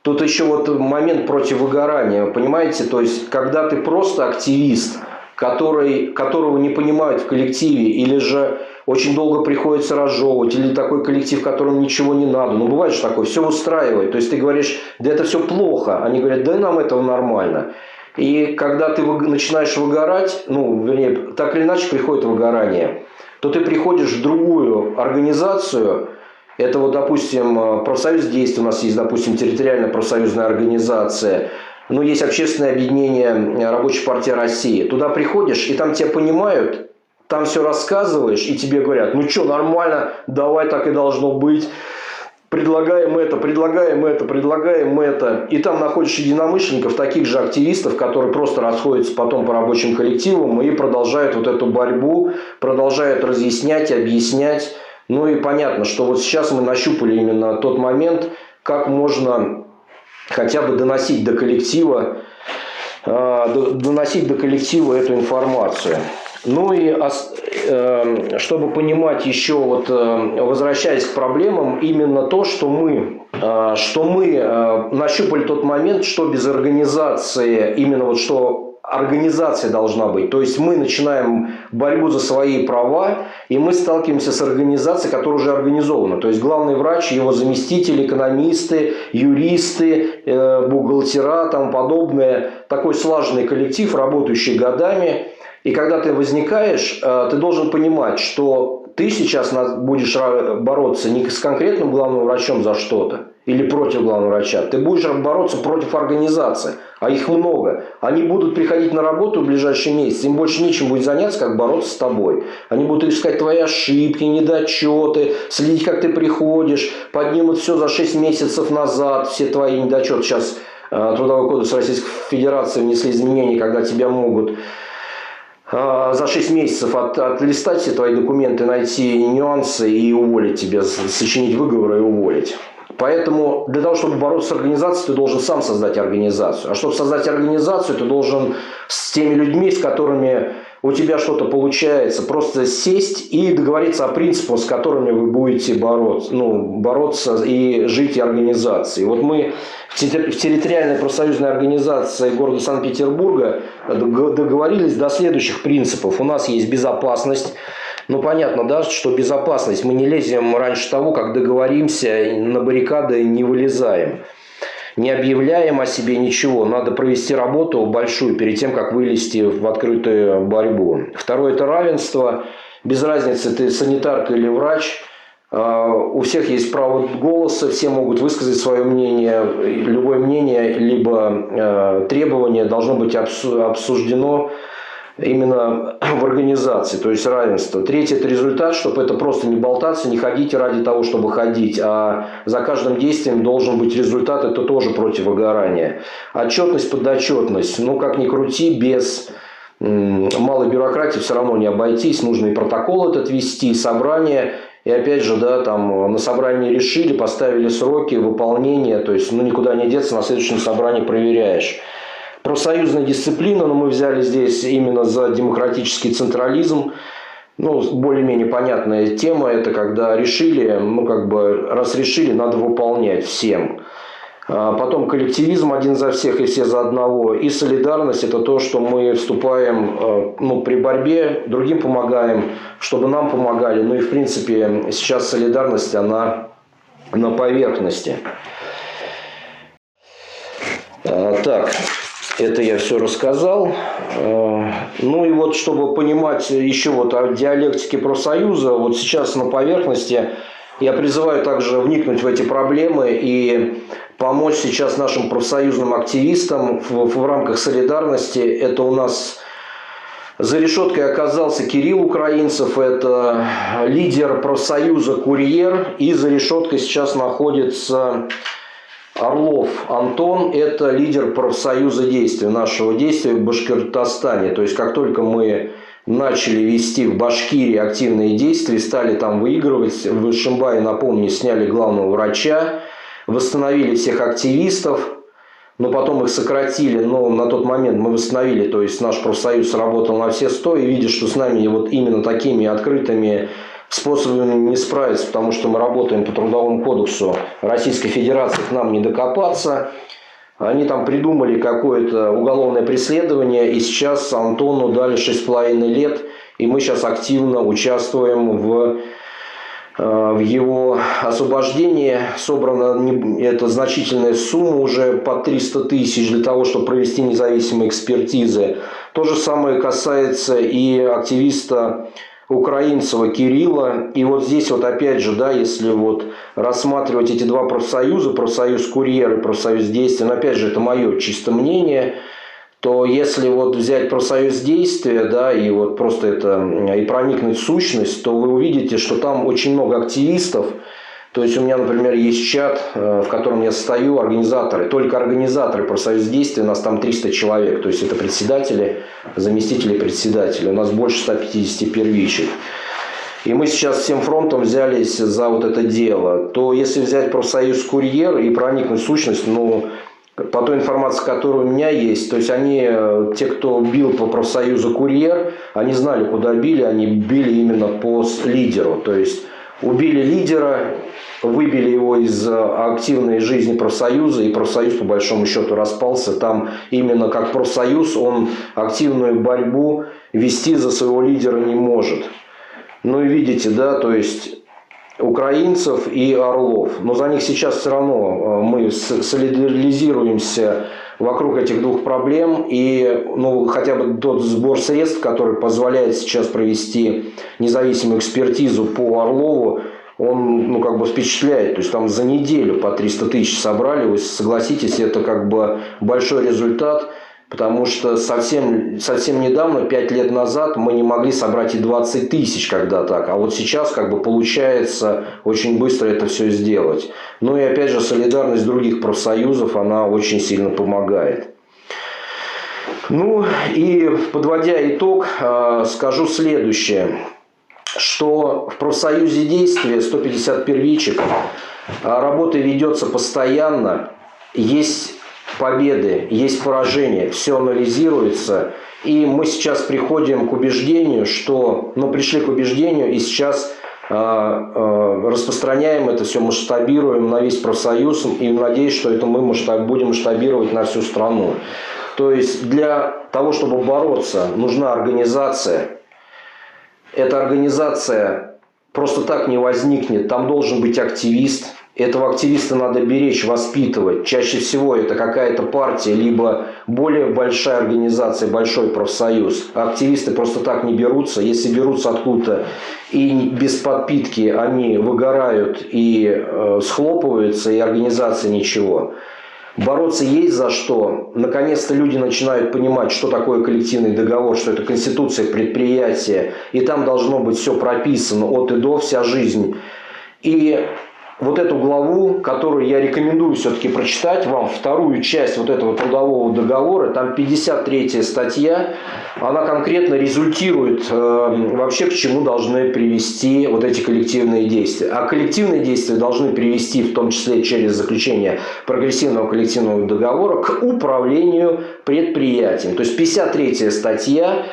Тут еще вот момент против выгорания, понимаете? То есть, когда ты просто активист, который, которого не понимают в коллективе, или же очень долго приходится разжевывать, или такой коллектив, которому ничего не надо. Ну, бывает же такое, все устраивает. То есть, ты говоришь, да это все плохо. Они говорят, да нам этого нормально. И когда ты начинаешь выгорать, ну, вернее, так или иначе приходит выгорание, то ты приходишь в другую организацию, это вот, допустим, профсоюз действий у нас есть, допустим, территориальная профсоюзная организация, ну, есть общественное объединение Рабочей партии России. Туда приходишь, и там тебя понимают, там все рассказываешь, и тебе говорят, ну что, нормально, давай так и должно быть. Предлагаем это, предлагаем это, предлагаем это. И там находишь единомышленников, таких же активистов, которые просто расходятся потом по рабочим коллективам и продолжают вот эту борьбу, продолжают разъяснять, объяснять. Ну и понятно, что вот сейчас мы нащупали именно тот момент, как можно хотя бы доносить до коллектива, э, доносить до коллектива эту информацию. Ну и эм, чтобы понимать еще, вот, э, возвращаясь к проблемам, именно то, что мы, э, что мы э, нащупали тот момент, что без организации, именно вот что организация должна быть. То есть мы начинаем борьбу за свои права, и мы сталкиваемся с организацией, которая уже организована. То есть главный врач, его заместители, экономисты, юристы, бухгалтера, там подобное. Такой слаженный коллектив, работающий годами – И когда ты возникаешь, э, ты должен понимать, что ты сейчас будешь бороться не с конкретным главным врачом за что-то или против главного врача. Ты будешь бороться против организации, а их много. Они будут приходить на работу в ближайший месяц, им больше нечем будет заняться, как бороться с тобой. Они будут искать твои ошибки, недочеты, следить, как ты приходишь, поднимут все за 6 месяцев назад, все твои недочеты. Сейчас э, Трудовой кодекс Российской Федерации внесли изменения, когда тебя могут за 6 месяцев от, отлистать все твои документы, найти нюансы и уволить тебя, сочинить выговоры и уволить. Поэтому для того, чтобы бороться с организацией, ты должен сам создать организацию. А чтобы создать организацию, ты должен с теми людьми, с которыми у тебя что-то получается, просто сесть и договориться о принципах, с которыми вы будете бороться, ну, бороться и жить и организации. Вот мы в территориальной профсоюзной организации города Санкт-Петербурга договорились до следующих принципов. У нас есть безопасность, ну, понятно, да, что безопасность. Мы не лезем раньше того, как договоримся, на баррикады не вылезаем не объявляем о себе ничего. Надо провести работу большую перед тем, как вылезти в открытую борьбу. Второе – это равенство. Без разницы, ты санитарка или врач. А, у всех есть право голоса, все могут высказать свое мнение. Любое мнение, либо э, требование должно быть обсуждено именно в организации, то есть равенство. Третье – это результат, чтобы это просто не болтаться, не ходить ради того, чтобы ходить, а за каждым действием должен быть результат, это тоже против выгорания. Отчетность, подотчетность, ну как ни крути, без малой бюрократии все равно не обойтись, нужно и протокол этот вести, собрание, и опять же, да, там на собрании решили, поставили сроки выполнения, то есть ну никуда не деться, на следующем собрании проверяешь. Профсоюзная дисциплина, но мы взяли здесь именно за демократический централизм. Ну, более-менее понятная тема, это когда решили, ну, как бы, раз решили, надо выполнять всем. А потом коллективизм один за всех и все за одного. И солидарность – это то, что мы вступаем э, ну, при борьбе, другим помогаем, чтобы нам помогали. Ну и, в принципе, сейчас солидарность, она на поверхности. А, так, это я все рассказал. Э, ну и вот, чтобы понимать еще вот о диалектике профсоюза, вот сейчас на поверхности я призываю также вникнуть в эти проблемы и помочь сейчас нашим профсоюзным активистам в, в рамках солидарности. Это у нас за решеткой оказался Кирилл Украинцев, это лидер профсоюза «Курьер», и за решеткой сейчас находится Орлов Антон – это лидер профсоюза действия, нашего действия в Башкортостане. То есть, как только мы начали вести в Башкирии активные действия, стали там выигрывать, в Ишимбае, напомню, сняли главного врача, восстановили всех активистов, но потом их сократили, но на тот момент мы восстановили, то есть наш профсоюз работал на все сто, и видя, что с нами вот именно такими открытыми способами не справиться, потому что мы работаем по Трудовому кодексу Российской Федерации, к нам не докопаться. Они там придумали какое-то уголовное преследование, и сейчас Антону дали 6,5 лет, и мы сейчас активно участвуем в, э, в его освобождении. Собрана эта значительная сумма уже по 300 тысяч для того, чтобы провести независимые экспертизы. То же самое касается и активиста Украинцева Кирилла. И вот здесь вот опять же, да, если вот рассматривать эти два профсоюза, профсоюз курьер и профсоюз действия, но опять же это мое чисто мнение, то если вот взять профсоюз действия, да, и вот просто это и проникнуть в сущность, то вы увидите, что там очень много активистов, то есть у меня, например, есть чат, э, в котором я стою, организаторы, только организаторы профсоюз действия, у нас там 300 человек, то есть это председатели, заместители председателя, у нас больше 150 первичек. И мы сейчас всем фронтом взялись за вот это дело. То если взять профсоюз «Курьер» и проникнуть в сущность, ну, по той информации, которая у меня есть, то есть они, э, те, кто бил по профсоюзу «Курьер», они знали, куда били, они били именно по лидеру. То есть убили лидера, выбили его из э, активной жизни профсоюза, и профсоюз по большому счету распался. Там именно как профсоюз он активную борьбу вести за своего лидера не может. Ну и видите, да, то есть украинцев и орлов. Но за них сейчас все равно мы солидаризируемся вокруг этих двух проблем. И ну, хотя бы тот сбор средств, который позволяет сейчас провести независимую экспертизу по Орлову, он ну, как бы впечатляет. То есть там за неделю по 300 тысяч собрали. Вы согласитесь, это как бы большой результат. Потому что совсем, совсем недавно, 5 лет назад, мы не могли собрать и 20 тысяч, когда так. А вот сейчас как бы получается очень быстро это все сделать. Ну и опять же, солидарность других профсоюзов, она очень сильно помогает. Ну и подводя итог, а, скажу следующее что в профсоюзе действия 150 первичек а работа ведется постоянно, есть победы, есть поражения, все анализируется. И мы сейчас приходим к убеждению, что, ну, пришли к убеждению и сейчас э, э, распространяем это все, масштабируем на весь профсоюз и надеюсь, что это мы масштаб, будем масштабировать на всю страну. То есть для того, чтобы бороться, нужна организация, эта организация просто так не возникнет. Там должен быть активист. Этого активиста надо беречь, воспитывать. Чаще всего это какая-то партия, либо более большая организация, большой профсоюз. активисты просто так не берутся. Если берутся откуда-то и без подпитки они выгорают и э, схлопываются, и организация ничего. Бороться есть за что. Наконец-то люди начинают понимать, что такое коллективный договор, что это конституция предприятия. И там должно быть все прописано от и до, вся жизнь. И вот эту главу, которую я рекомендую все-таки прочитать вам, вторую часть вот этого трудового договора, там 53 статья, она конкретно результирует э, вообще к чему должны привести вот эти коллективные действия. А коллективные действия должны привести в том числе через заключение прогрессивного коллективного договора к управлению предприятием. То есть 53 статья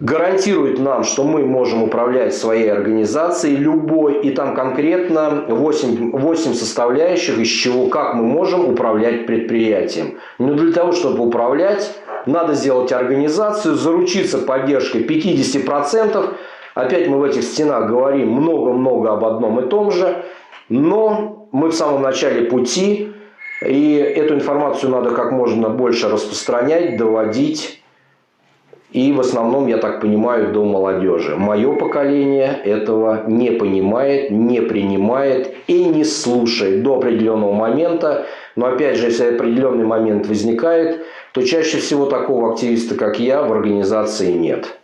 гарантирует нам, что мы можем управлять своей организацией любой, и там конкретно 8, 8 составляющих, из чего как мы можем управлять предприятием. Но для того, чтобы управлять, надо сделать организацию, заручиться поддержкой 50%. Опять мы в этих стенах говорим много-много об одном и том же, но мы в самом начале пути, и эту информацию надо как можно больше распространять, доводить, и в основном, я так понимаю, до молодежи. Мое поколение этого не понимает, не принимает и не слушает до определенного момента. Но опять же, если определенный момент возникает, то чаще всего такого активиста, как я, в организации нет.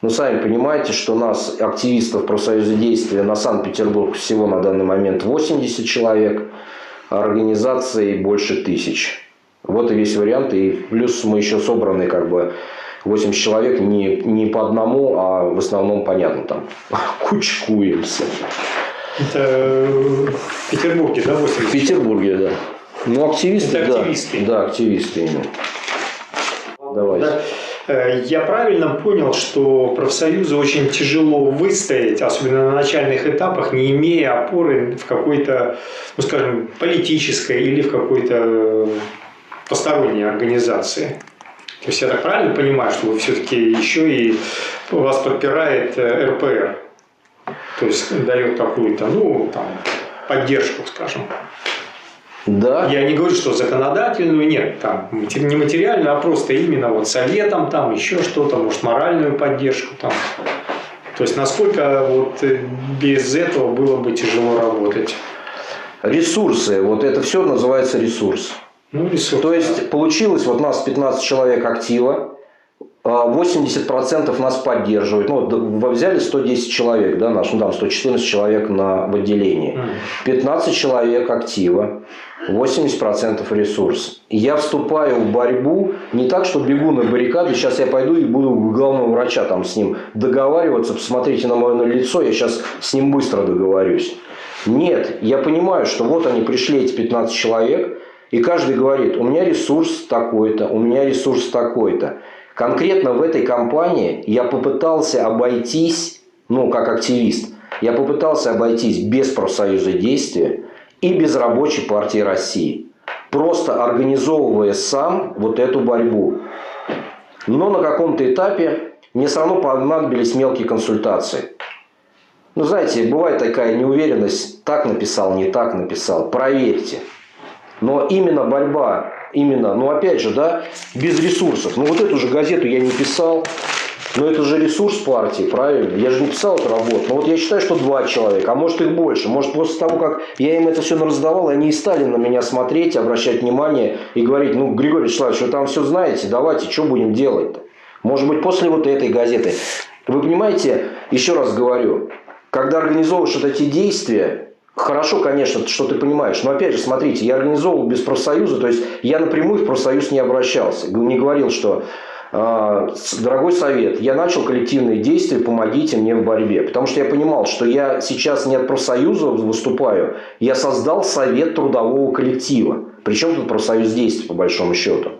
Но сами понимаете, что нас, активистов профсоюза действия, на Санкт-Петербург всего на данный момент 80 человек, а организации больше тысяч. Вот и весь вариант. И плюс мы еще собраны как бы 80 человек не, не по одному, а в основном, понятно, там кучкуемся. Это в Петербурге, да, 80? В Петербурге, да. Ну, активисты, Это активисты. да. Да, активисты именно. Давайте. Да. Э, я правильно понял, что профсоюзу очень тяжело выстоять, особенно на начальных этапах, не имея опоры в какой-то, ну скажем, политической или в какой-то посторонней организации. То есть я так правильно понимаю, что вы все-таки еще и вас подпирает э, РПР? То есть дает какую-то, ну, там, поддержку, скажем. Да. Я не говорю, что законодательную, нет, там, не материальную, а просто именно вот советом, там, еще что-то, может, моральную поддержку, там. То есть, насколько вот э, без этого было бы тяжело работать? Ресурсы, вот это все называется ресурс. Ну, ресурс. То есть, получилось, вот нас 15 человек актива, 80% а нас поддерживают. Ну, взяли 110 человек, да, наш, ну, там 114 человек на, в отделении. 15 человек актива, 80% ресурс. Я вступаю в борьбу не так, что бегу на баррикады, сейчас я пойду и буду главного врача там с ним договариваться, посмотрите на мое лицо, я сейчас с ним быстро договорюсь. Нет, я понимаю, что вот они пришли, эти 15 человек, и каждый говорит, у меня ресурс такой-то, у меня ресурс такой-то. Конкретно в этой компании я попытался обойтись, ну, как активист, я попытался обойтись без профсоюза действия и без рабочей партии России. Просто организовывая сам вот эту борьбу. Но на каком-то этапе мне все равно понадобились мелкие консультации. Ну, знаете, бывает такая неуверенность, так написал, не так написал. Проверьте. Но именно борьба, именно, ну опять же, да, без ресурсов. Ну вот эту же газету я не писал, но это же ресурс партии, правильно? Я же не писал эту работу. Но вот я считаю, что два человека, а может их больше. Может после того, как я им это все раздавал, они и стали на меня смотреть, обращать внимание и говорить, ну, Григорий Вячеславович, вы там все знаете, давайте, что будем делать-то? Может быть, после вот этой газеты. Вы понимаете, еще раз говорю, когда организовываешь вот эти действия, Хорошо, конечно, что ты понимаешь. Но опять же, смотрите, я организовывал без профсоюза, то есть я напрямую в профсоюз не обращался. Не говорил, что «А, дорогой совет, я начал коллективные действия, помогите мне в борьбе. Потому что я понимал, что я сейчас не от профсоюза выступаю, я создал совет трудового коллектива. Причем тут профсоюз действий, по большому счету.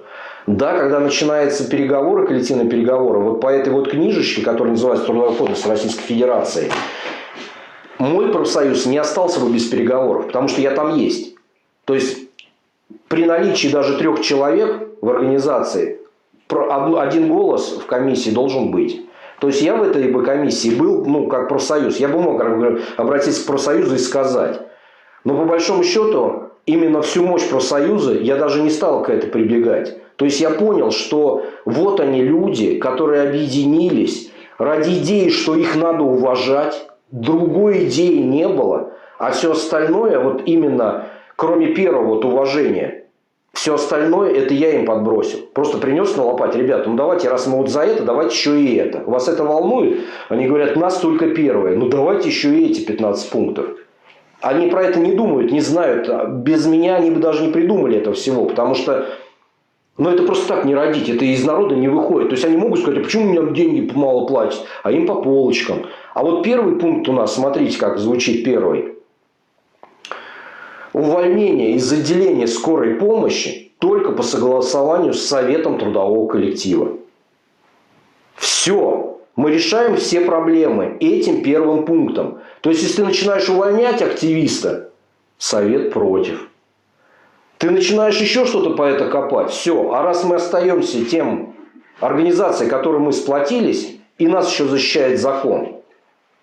Да, когда начинаются переговоры, коллективные переговоры, вот по этой вот книжечке, которая называется «Трудовой кодекс Российской Федерации», мой профсоюз не остался бы без переговоров, потому что я там есть. То есть при наличии даже трех человек в организации один голос в комиссии должен быть. То есть я в этой бы комиссии был, ну, как профсоюз, я бы мог обратиться к профсоюзу и сказать. Но по большому счету, именно всю мощь профсоюза я даже не стал к это прибегать. То есть я понял, что вот они люди, которые объединились ради идеи, что их надо уважать, другой идеи не было, а все остальное, вот именно, кроме первого вот уважения, все остальное, это я им подбросил. Просто принес на лопате, ребята, ну давайте, раз мы вот за это, давайте еще и это. Вас это волнует? Они говорят, нас только первое. Ну давайте еще и эти 15 пунктов. Они про это не думают, не знают. Без меня они бы даже не придумали этого всего. Потому что ну, это просто так не родить. Это из народа не выходит. То есть, они могут сказать, а почему мне деньги мало платят? А им по полочкам. А вот первый пункт у нас, смотрите, как звучит первый. Увольнение из отделения скорой помощи только по согласованию с Советом трудового коллектива. Все. Мы решаем все проблемы этим первым пунктом. То есть, если ты начинаешь увольнять активиста, Совет против. Ты начинаешь еще что-то по это копать. Все. А раз мы остаемся тем организацией, которой мы сплотились, и нас еще защищает закон,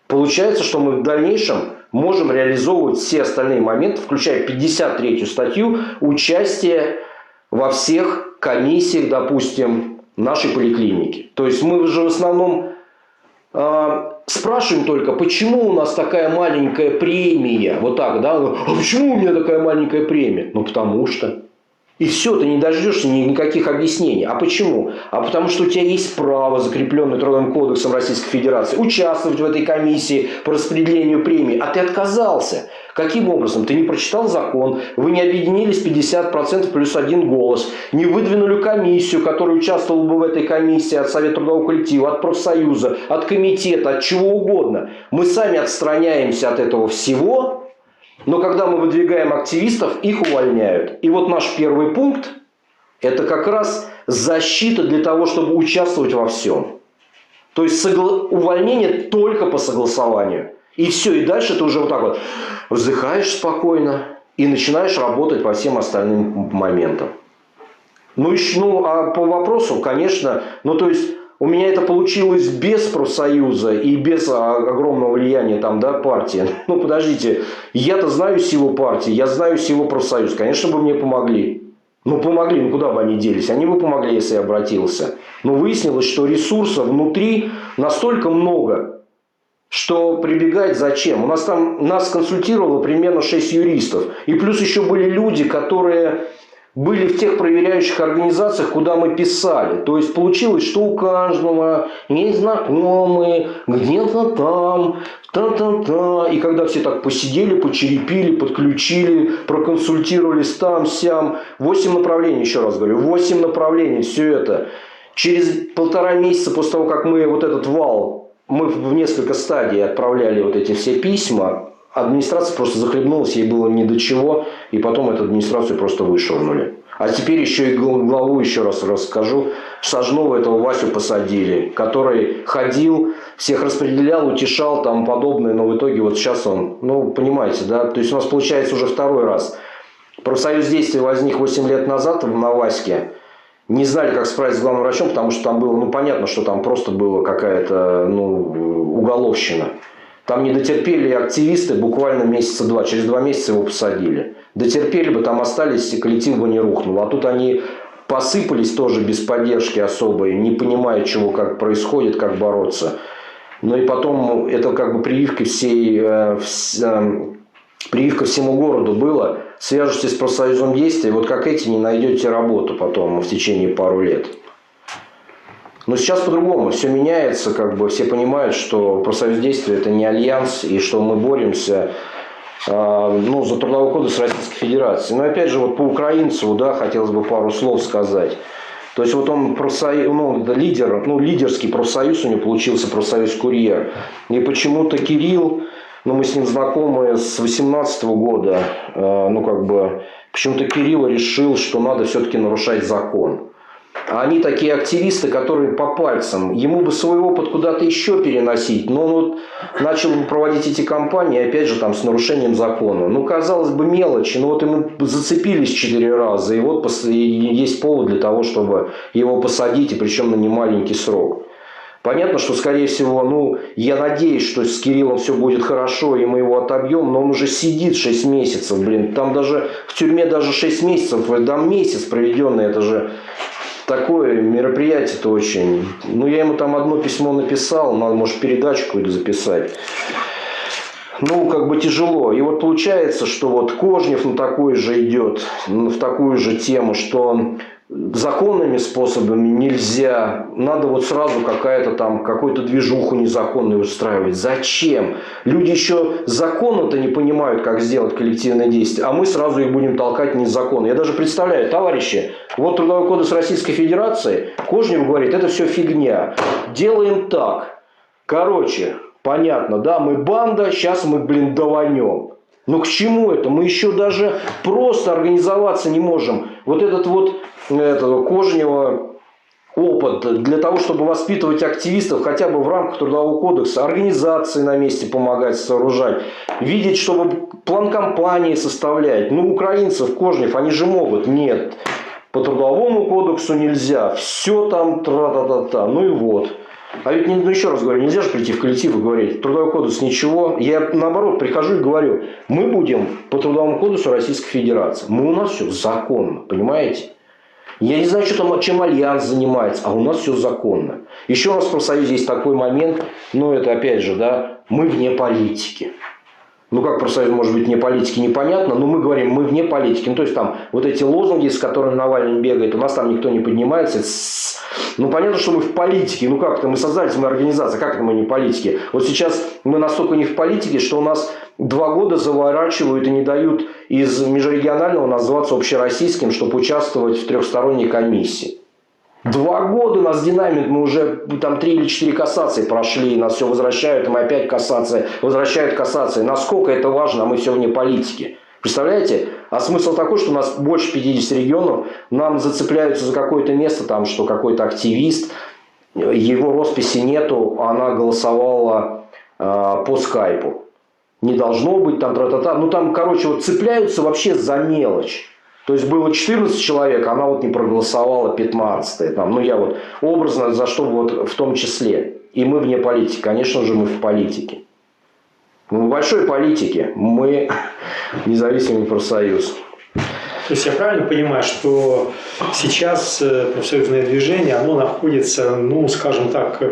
Получается, что мы в дальнейшем можем реализовывать все остальные моменты, включая 53 статью, участие во всех комиссиях, допустим, нашей поликлиники. То есть мы же в основном спрашиваем только, почему у нас такая маленькая премия, вот так, да, а почему у меня такая маленькая премия? Ну, потому что. И все, ты не дождешься никаких объяснений. А почему? А потому что у тебя есть право, закрепленное Трудовым кодексом Российской Федерации, участвовать в этой комиссии по распределению премий. А ты отказался. Каким образом? Ты не прочитал закон, вы не объединились 50% плюс один голос, не выдвинули комиссию, которая участвовала бы в этой комиссии от Совета трудового коллектива, от профсоюза, от комитета, от чего угодно. Мы сами отстраняемся от этого всего, но когда мы выдвигаем активистов, их увольняют. И вот наш первый пункт – это как раз защита для того, чтобы участвовать во всем. То есть согла... увольнение только по согласованию. И все, и дальше ты уже вот так вот вздыхаешь спокойно и начинаешь работать по всем остальным моментам. Ну, еще, ну, а по вопросу, конечно, ну, то есть, у меня это получилось без профсоюза и без а, огромного влияния там, да, партии. Ну, подождите, я-то знаю силу партии, я знаю силу профсоюза. Конечно бы мне помогли. Ну, помогли, ну куда бы они делись? Они бы помогли, если я обратился. Но выяснилось, что ресурсов внутри настолько много, что прибегать зачем? У нас там, нас консультировало примерно 6 юристов. И плюс еще были люди, которые были в тех проверяющих организациях, куда мы писали. То есть получилось, что у каждого есть знакомые, где-то там, та-та-та. И когда все так посидели, почерепили, подключили, проконсультировались там, сям. Восемь направлений, еще раз говорю, восемь направлений, все это. Через полтора месяца после того, как мы вот этот вал, мы в несколько стадий отправляли вот эти все письма, администрация просто захлебнулась, ей было ни до чего, и потом эту администрацию просто вышвырнули. А теперь еще и главу еще раз расскажу. Сажного этого Васю посадили, который ходил, всех распределял, утешал, там подобное, но в итоге вот сейчас он, ну, понимаете, да, то есть у нас получается уже второй раз. Профсоюз действий возник 8 лет назад на Ваське. Не знали, как справиться с главным врачом, потому что там было, ну, понятно, что там просто была какая-то, ну, уголовщина. Там не дотерпели активисты буквально месяца два. Через два месяца его посадили. Дотерпели бы, там остались, и коллектив бы не рухнул. А тут они посыпались тоже без поддержки особой, не понимая, чего как происходит, как бороться. Ну и потом это как бы прививка всей, э, э, прививка всему городу было. Свяжетесь с профсоюзом действия, вот как эти не найдете работу потом в течение пару лет. Но сейчас по-другому, все меняется, как бы все понимают, что профсоюз действия это не альянс, и что мы боремся а, ну, за трудовой кодекс Российской Федерации. Но опять же, вот по украинцу, да, хотелось бы пару слов сказать. То есть вот он профсоюз, ну, лидер, ну, лидерский профсоюз у него получился, профсоюз «Курьер». И почему-то Кирилл, ну, мы с ним знакомы с 18 года, а, ну, как бы, почему-то Кирилл решил, что надо все-таки нарушать закон. Они такие активисты, которые по пальцам. Ему бы свой опыт куда-то еще переносить. Но он вот начал проводить эти кампании, опять же, там, с нарушением закона. Ну, казалось бы, мелочи. Но вот ему зацепились четыре раза. И вот есть повод для того, чтобы его посадить. И причем на немаленький срок. Понятно, что, скорее всего, ну, я надеюсь, что с Кириллом все будет хорошо, и мы его отобьем, но он уже сидит 6 месяцев, блин. Там даже в тюрьме даже 6 месяцев, там месяц проведенный, это же такое мероприятие-то очень... Ну, я ему там одно письмо написал, надо, может, передачу какую-то записать. Ну, как бы тяжело. И вот получается, что вот Кожнев на такой же идет, в такую же тему, что законными способами нельзя. Надо вот сразу какая-то там, какую-то движуху незаконную устраивать. Зачем? Люди еще законно-то не понимают, как сделать коллективное действие, а мы сразу их будем толкать незаконно. Я даже представляю, товарищи, вот Трудовой кодекс Российской Федерации, Кожнев говорит, это все фигня. Делаем так. Короче, понятно, да, мы банда, сейчас мы, блин, даванем. Но к чему это? Мы еще даже просто организоваться не можем. Вот этот вот этого Кожнева опыт для того, чтобы воспитывать активистов хотя бы в рамках Трудового кодекса, организации на месте помогать сооружать, видеть, чтобы план компании составлять. Ну, украинцев, Кожнев, они же могут. Нет, по Трудовому кодексу нельзя. Все там тра-та-та-та. Ну и вот. А ведь, ну, еще раз говорю, нельзя же прийти в коллектив и говорить, трудовой кодекс ничего. Я, наоборот, прихожу и говорю, мы будем по трудовому кодексу Российской Федерации. Мы у нас все законно, понимаете? Я не знаю, что там, чем Альянс занимается, а у нас все законно. Еще нас в профсоюзе есть такой момент, но это опять же, да, мы вне политики. Ну, как профсоюз может быть вне политики, непонятно, но мы говорим, мы вне политики. Ну, то есть, там вот эти лозунги, с которыми Навальный бегает, у нас там никто не поднимается. Ну, понятно, что мы в политике. Ну, как это? Мы создали мы организация, как это мы не политики? Вот сейчас мы настолько не в политике, что у нас два года заворачивают и не дают из межрегионального называться общероссийским, чтобы участвовать в трехсторонней комиссии. Два года нас динамит, мы уже там три или четыре кассации прошли, нас все возвращают, мы опять кассация, возвращают кассации. Насколько это важно, мы все вне политики. Представляете? А смысл такой, что у нас больше 50 регионов, нам зацепляются за какое-то место, там, что какой-то активист, его росписи нету, она голосовала э, по скайпу. Не должно быть там тра-та-та. Ну там, короче, вот цепляются вообще за мелочь. То есть было 14 человек, она вот не проголосовала 15 там, Ну я вот образно за что вот в том числе. И мы вне политики. Конечно же, мы в политике. Мы в большой политике. Мы независимый профсоюз. То есть я правильно понимаю, что сейчас э, профсоюзное движение, оно находится, ну, скажем так,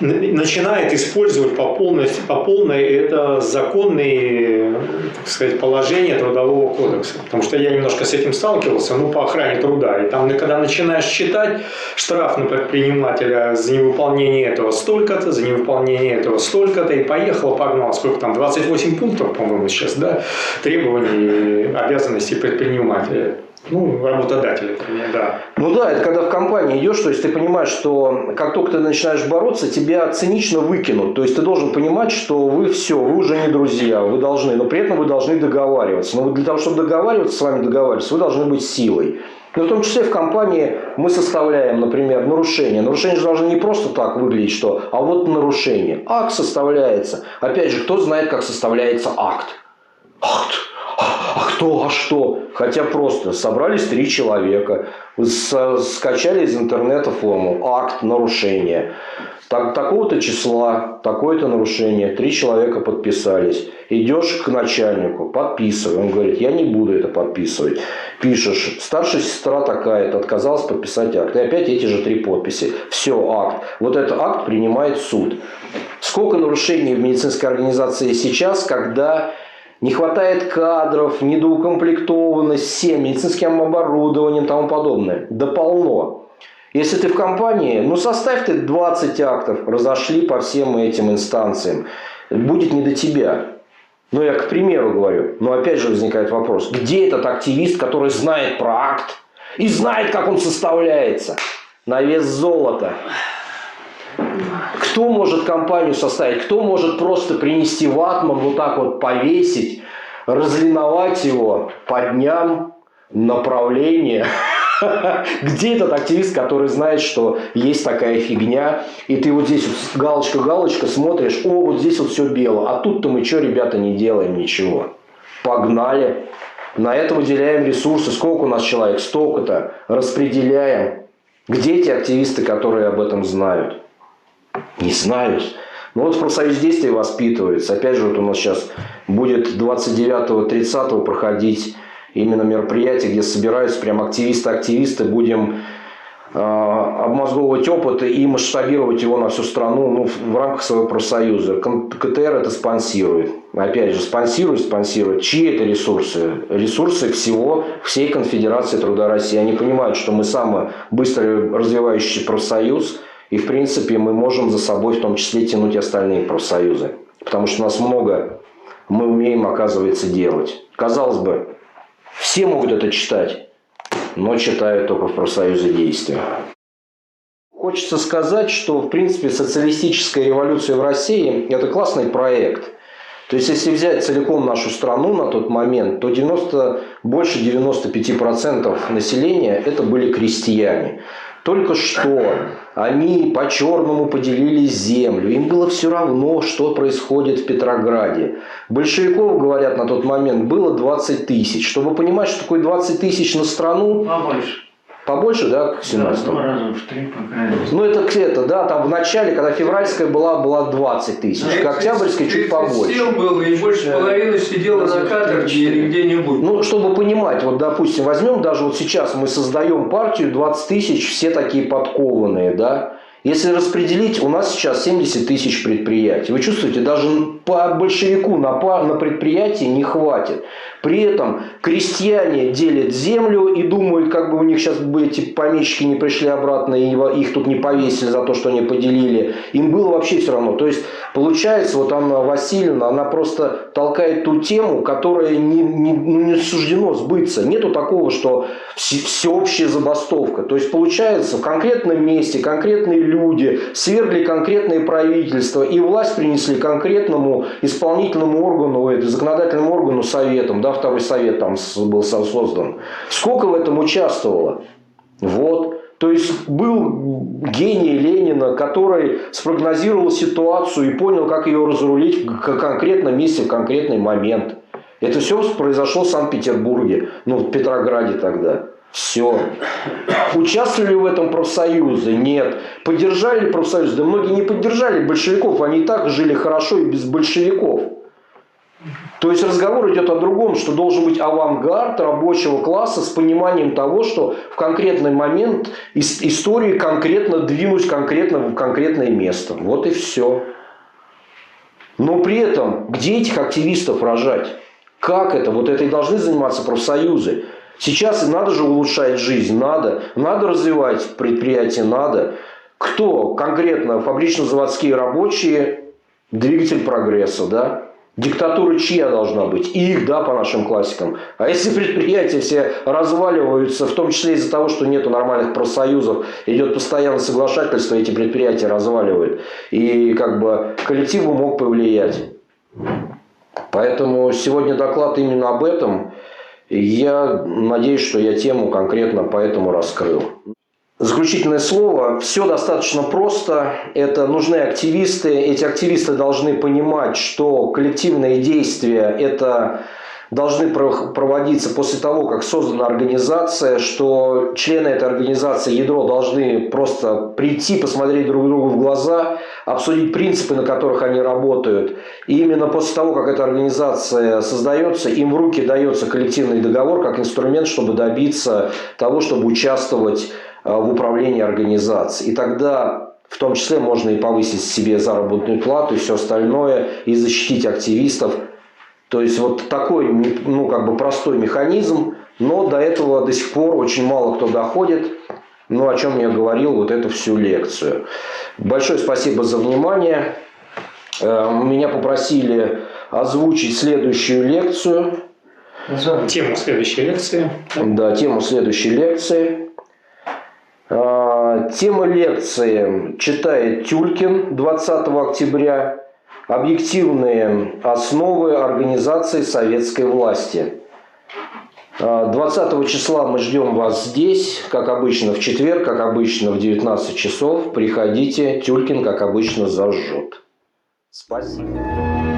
начинает использовать по полной, по полной это законные так сказать, положения Трудового кодекса. Потому что я немножко с этим сталкивался, ну, по охране труда. И там, когда начинаешь считать штраф на предпринимателя за невыполнение этого столько-то, за невыполнение этого столько-то, и поехал, погнал, сколько там, 28 пунктов, по-моему, сейчас, да, требований, обязанностей предпринимателя. Ну, работодателя, да. Ну да, это когда в компании идешь, то есть ты понимаешь, что как только ты начинаешь бороться, тебя цинично выкинут. То есть ты должен понимать, что вы все, вы уже не друзья, вы должны, но при этом вы должны договариваться. Но для того, чтобы договариваться с вами договариваться, вы должны быть силой. Но в том числе в компании мы составляем, например, нарушение. Нарушение же должно не просто так выглядеть, что, а вот нарушение. Акт составляется. Опять же, кто знает, как составляется акт? Акт А кто, а что? Хотя просто собрались три человека, скачали из интернета форму, акт нарушения. Так, такого-то числа, такое-то нарушение, три человека подписались. Идешь к начальнику, подписывай. Он говорит, я не буду это подписывать. Пишешь, старшая сестра такая-то отказалась подписать акт. И опять эти же три подписи. Все, акт. Вот этот акт принимает суд. Сколько нарушений в медицинской организации сейчас, когда не хватает кадров, недоукомплектованность всем медицинским оборудованием и тому подобное. Да полно. Если ты в компании, ну составь ты 20 актов, разошли по всем этим инстанциям. Будет не до тебя. Ну, я к примеру говорю. Но опять же возникает вопрос. Где этот активист, который знает про акт и знает, как он составляется? На вес золота. Кто может компанию составить? Кто может просто принести ватман, вот так вот повесить, разлиновать его по дням, направления? Где этот активист, который знает, что есть такая фигня, и ты вот здесь вот галочка-галочка смотришь, о, вот здесь вот все бело, а тут-то мы что, ребята, не делаем ничего. Погнали. На это выделяем ресурсы. Сколько у нас человек? Столько-то. Распределяем. Где эти активисты, которые об этом знают? Не знают. Ну вот в профсоюз действия воспитывается. Опять же, вот у нас сейчас будет 29-30 проходить именно мероприятие, где собираются прям активисты-активисты, будем э, обмозговывать опыт и масштабировать его на всю страну ну, в рамках своего профсоюза. КТР это спонсирует. Опять же, спонсирует, спонсирует. Чьи это ресурсы? Ресурсы всего, всей Конфедерации труда России. Они понимают, что мы самый быстро развивающийся профсоюз, и, в принципе, мы можем за собой в том числе тянуть остальные профсоюзы. Потому что у нас много мы умеем, оказывается, делать. Казалось бы, все могут это читать, но читают только в профсоюзе действия. Хочется сказать, что, в принципе, социалистическая революция в России – это классный проект. То есть, если взять целиком нашу страну на тот момент, то 90, больше 95% населения – это были крестьяне. Только что они по-черному поделили землю. Им было все равно, что происходит в Петрограде. Большевиков, говорят, на тот момент было 20 тысяч. Чтобы понимать, что такое 20 тысяч на страну... Побольше. Побольше, да, к 17 да, в три. Ну, это это, да, там в начале, когда февральская была, была 20 тысяч, к октябрьской чуть побольше. Сил было, и больше половины сидело на каторге или где-нибудь. Ну, чтобы понимать, вот, допустим, возьмем даже вот сейчас мы создаем партию, 20 тысяч, все такие подкованные, да, если распределить, у нас сейчас 70 тысяч предприятий. Вы чувствуете, даже по большевику на, на предприятии не хватит. При этом крестьяне делят землю и думают, как бы у них сейчас бы эти помещики не пришли обратно и их тут не повесили за то, что они поделили. Им было вообще все равно. То есть, получается, вот Анна Васильевна, она просто толкает ту тему, которая не, не, ну, не суждено сбыться. Нету такого, что всеобщая забастовка. То есть, получается, в конкретном месте конкретные люди свергли конкретные правительства и власть принесли конкретному исполнительному органу, это, законодательному органу, советам, да, второй совет там был создан. Сколько в этом участвовало? Вот. То есть был гений Ленина, который спрогнозировал ситуацию и понял, как ее разрулить в конкретном месте, в конкретный момент. Это все произошло в Санкт-Петербурге, ну, в Петрограде тогда. Все. Участвовали в этом профсоюзы? Нет. Поддержали профсоюз? Да многие не поддержали большевиков. Они и так жили хорошо и без большевиков. То есть разговор идет о другом, что должен быть авангард рабочего класса с пониманием того, что в конкретный момент истории конкретно двинуть конкретно в конкретное место. Вот и все. Но при этом, где этих активистов рожать? Как это? Вот это и должны заниматься профсоюзы. Сейчас надо же улучшать жизнь, надо. Надо развивать предприятия, надо. Кто конкретно фабрично-заводские рабочие, двигатель прогресса, да? Диктатура чья должна быть? Их, да, по нашим классикам. А если предприятия все разваливаются, в том числе из-за того, что нет нормальных профсоюзов, идет постоянное соглашательство, эти предприятия разваливают. И как бы коллектив мог повлиять. Поэтому сегодня доклад именно об этом. Я надеюсь, что я тему конкретно поэтому раскрыл. Заключительное слово. Все достаточно просто. Это нужны активисты. Эти активисты должны понимать, что коллективные действия – это должны проводиться после того, как создана организация, что члены этой организации, ядро, должны просто прийти, посмотреть друг другу в глаза, обсудить принципы, на которых они работают. И именно после того, как эта организация создается, им в руки дается коллективный договор как инструмент, чтобы добиться того, чтобы участвовать в управлении организацией. И тогда в том числе можно и повысить себе заработную плату и все остальное, и защитить активистов – то есть вот такой, ну, как бы простой механизм, но до этого до сих пор очень мало кто доходит. Ну, о чем я говорил вот эту всю лекцию. Большое спасибо за внимание. Э, меня попросили озвучить следующую лекцию. Тему следующей лекции. Да, тему следующей лекции. Тема лекции читает Тюлькин 20 октября объективные основы организации советской власти. 20 числа мы ждем вас здесь, как обычно в четверг, как обычно в 19 часов. Приходите, Тюлькин, как обычно, зажжет. Спасибо.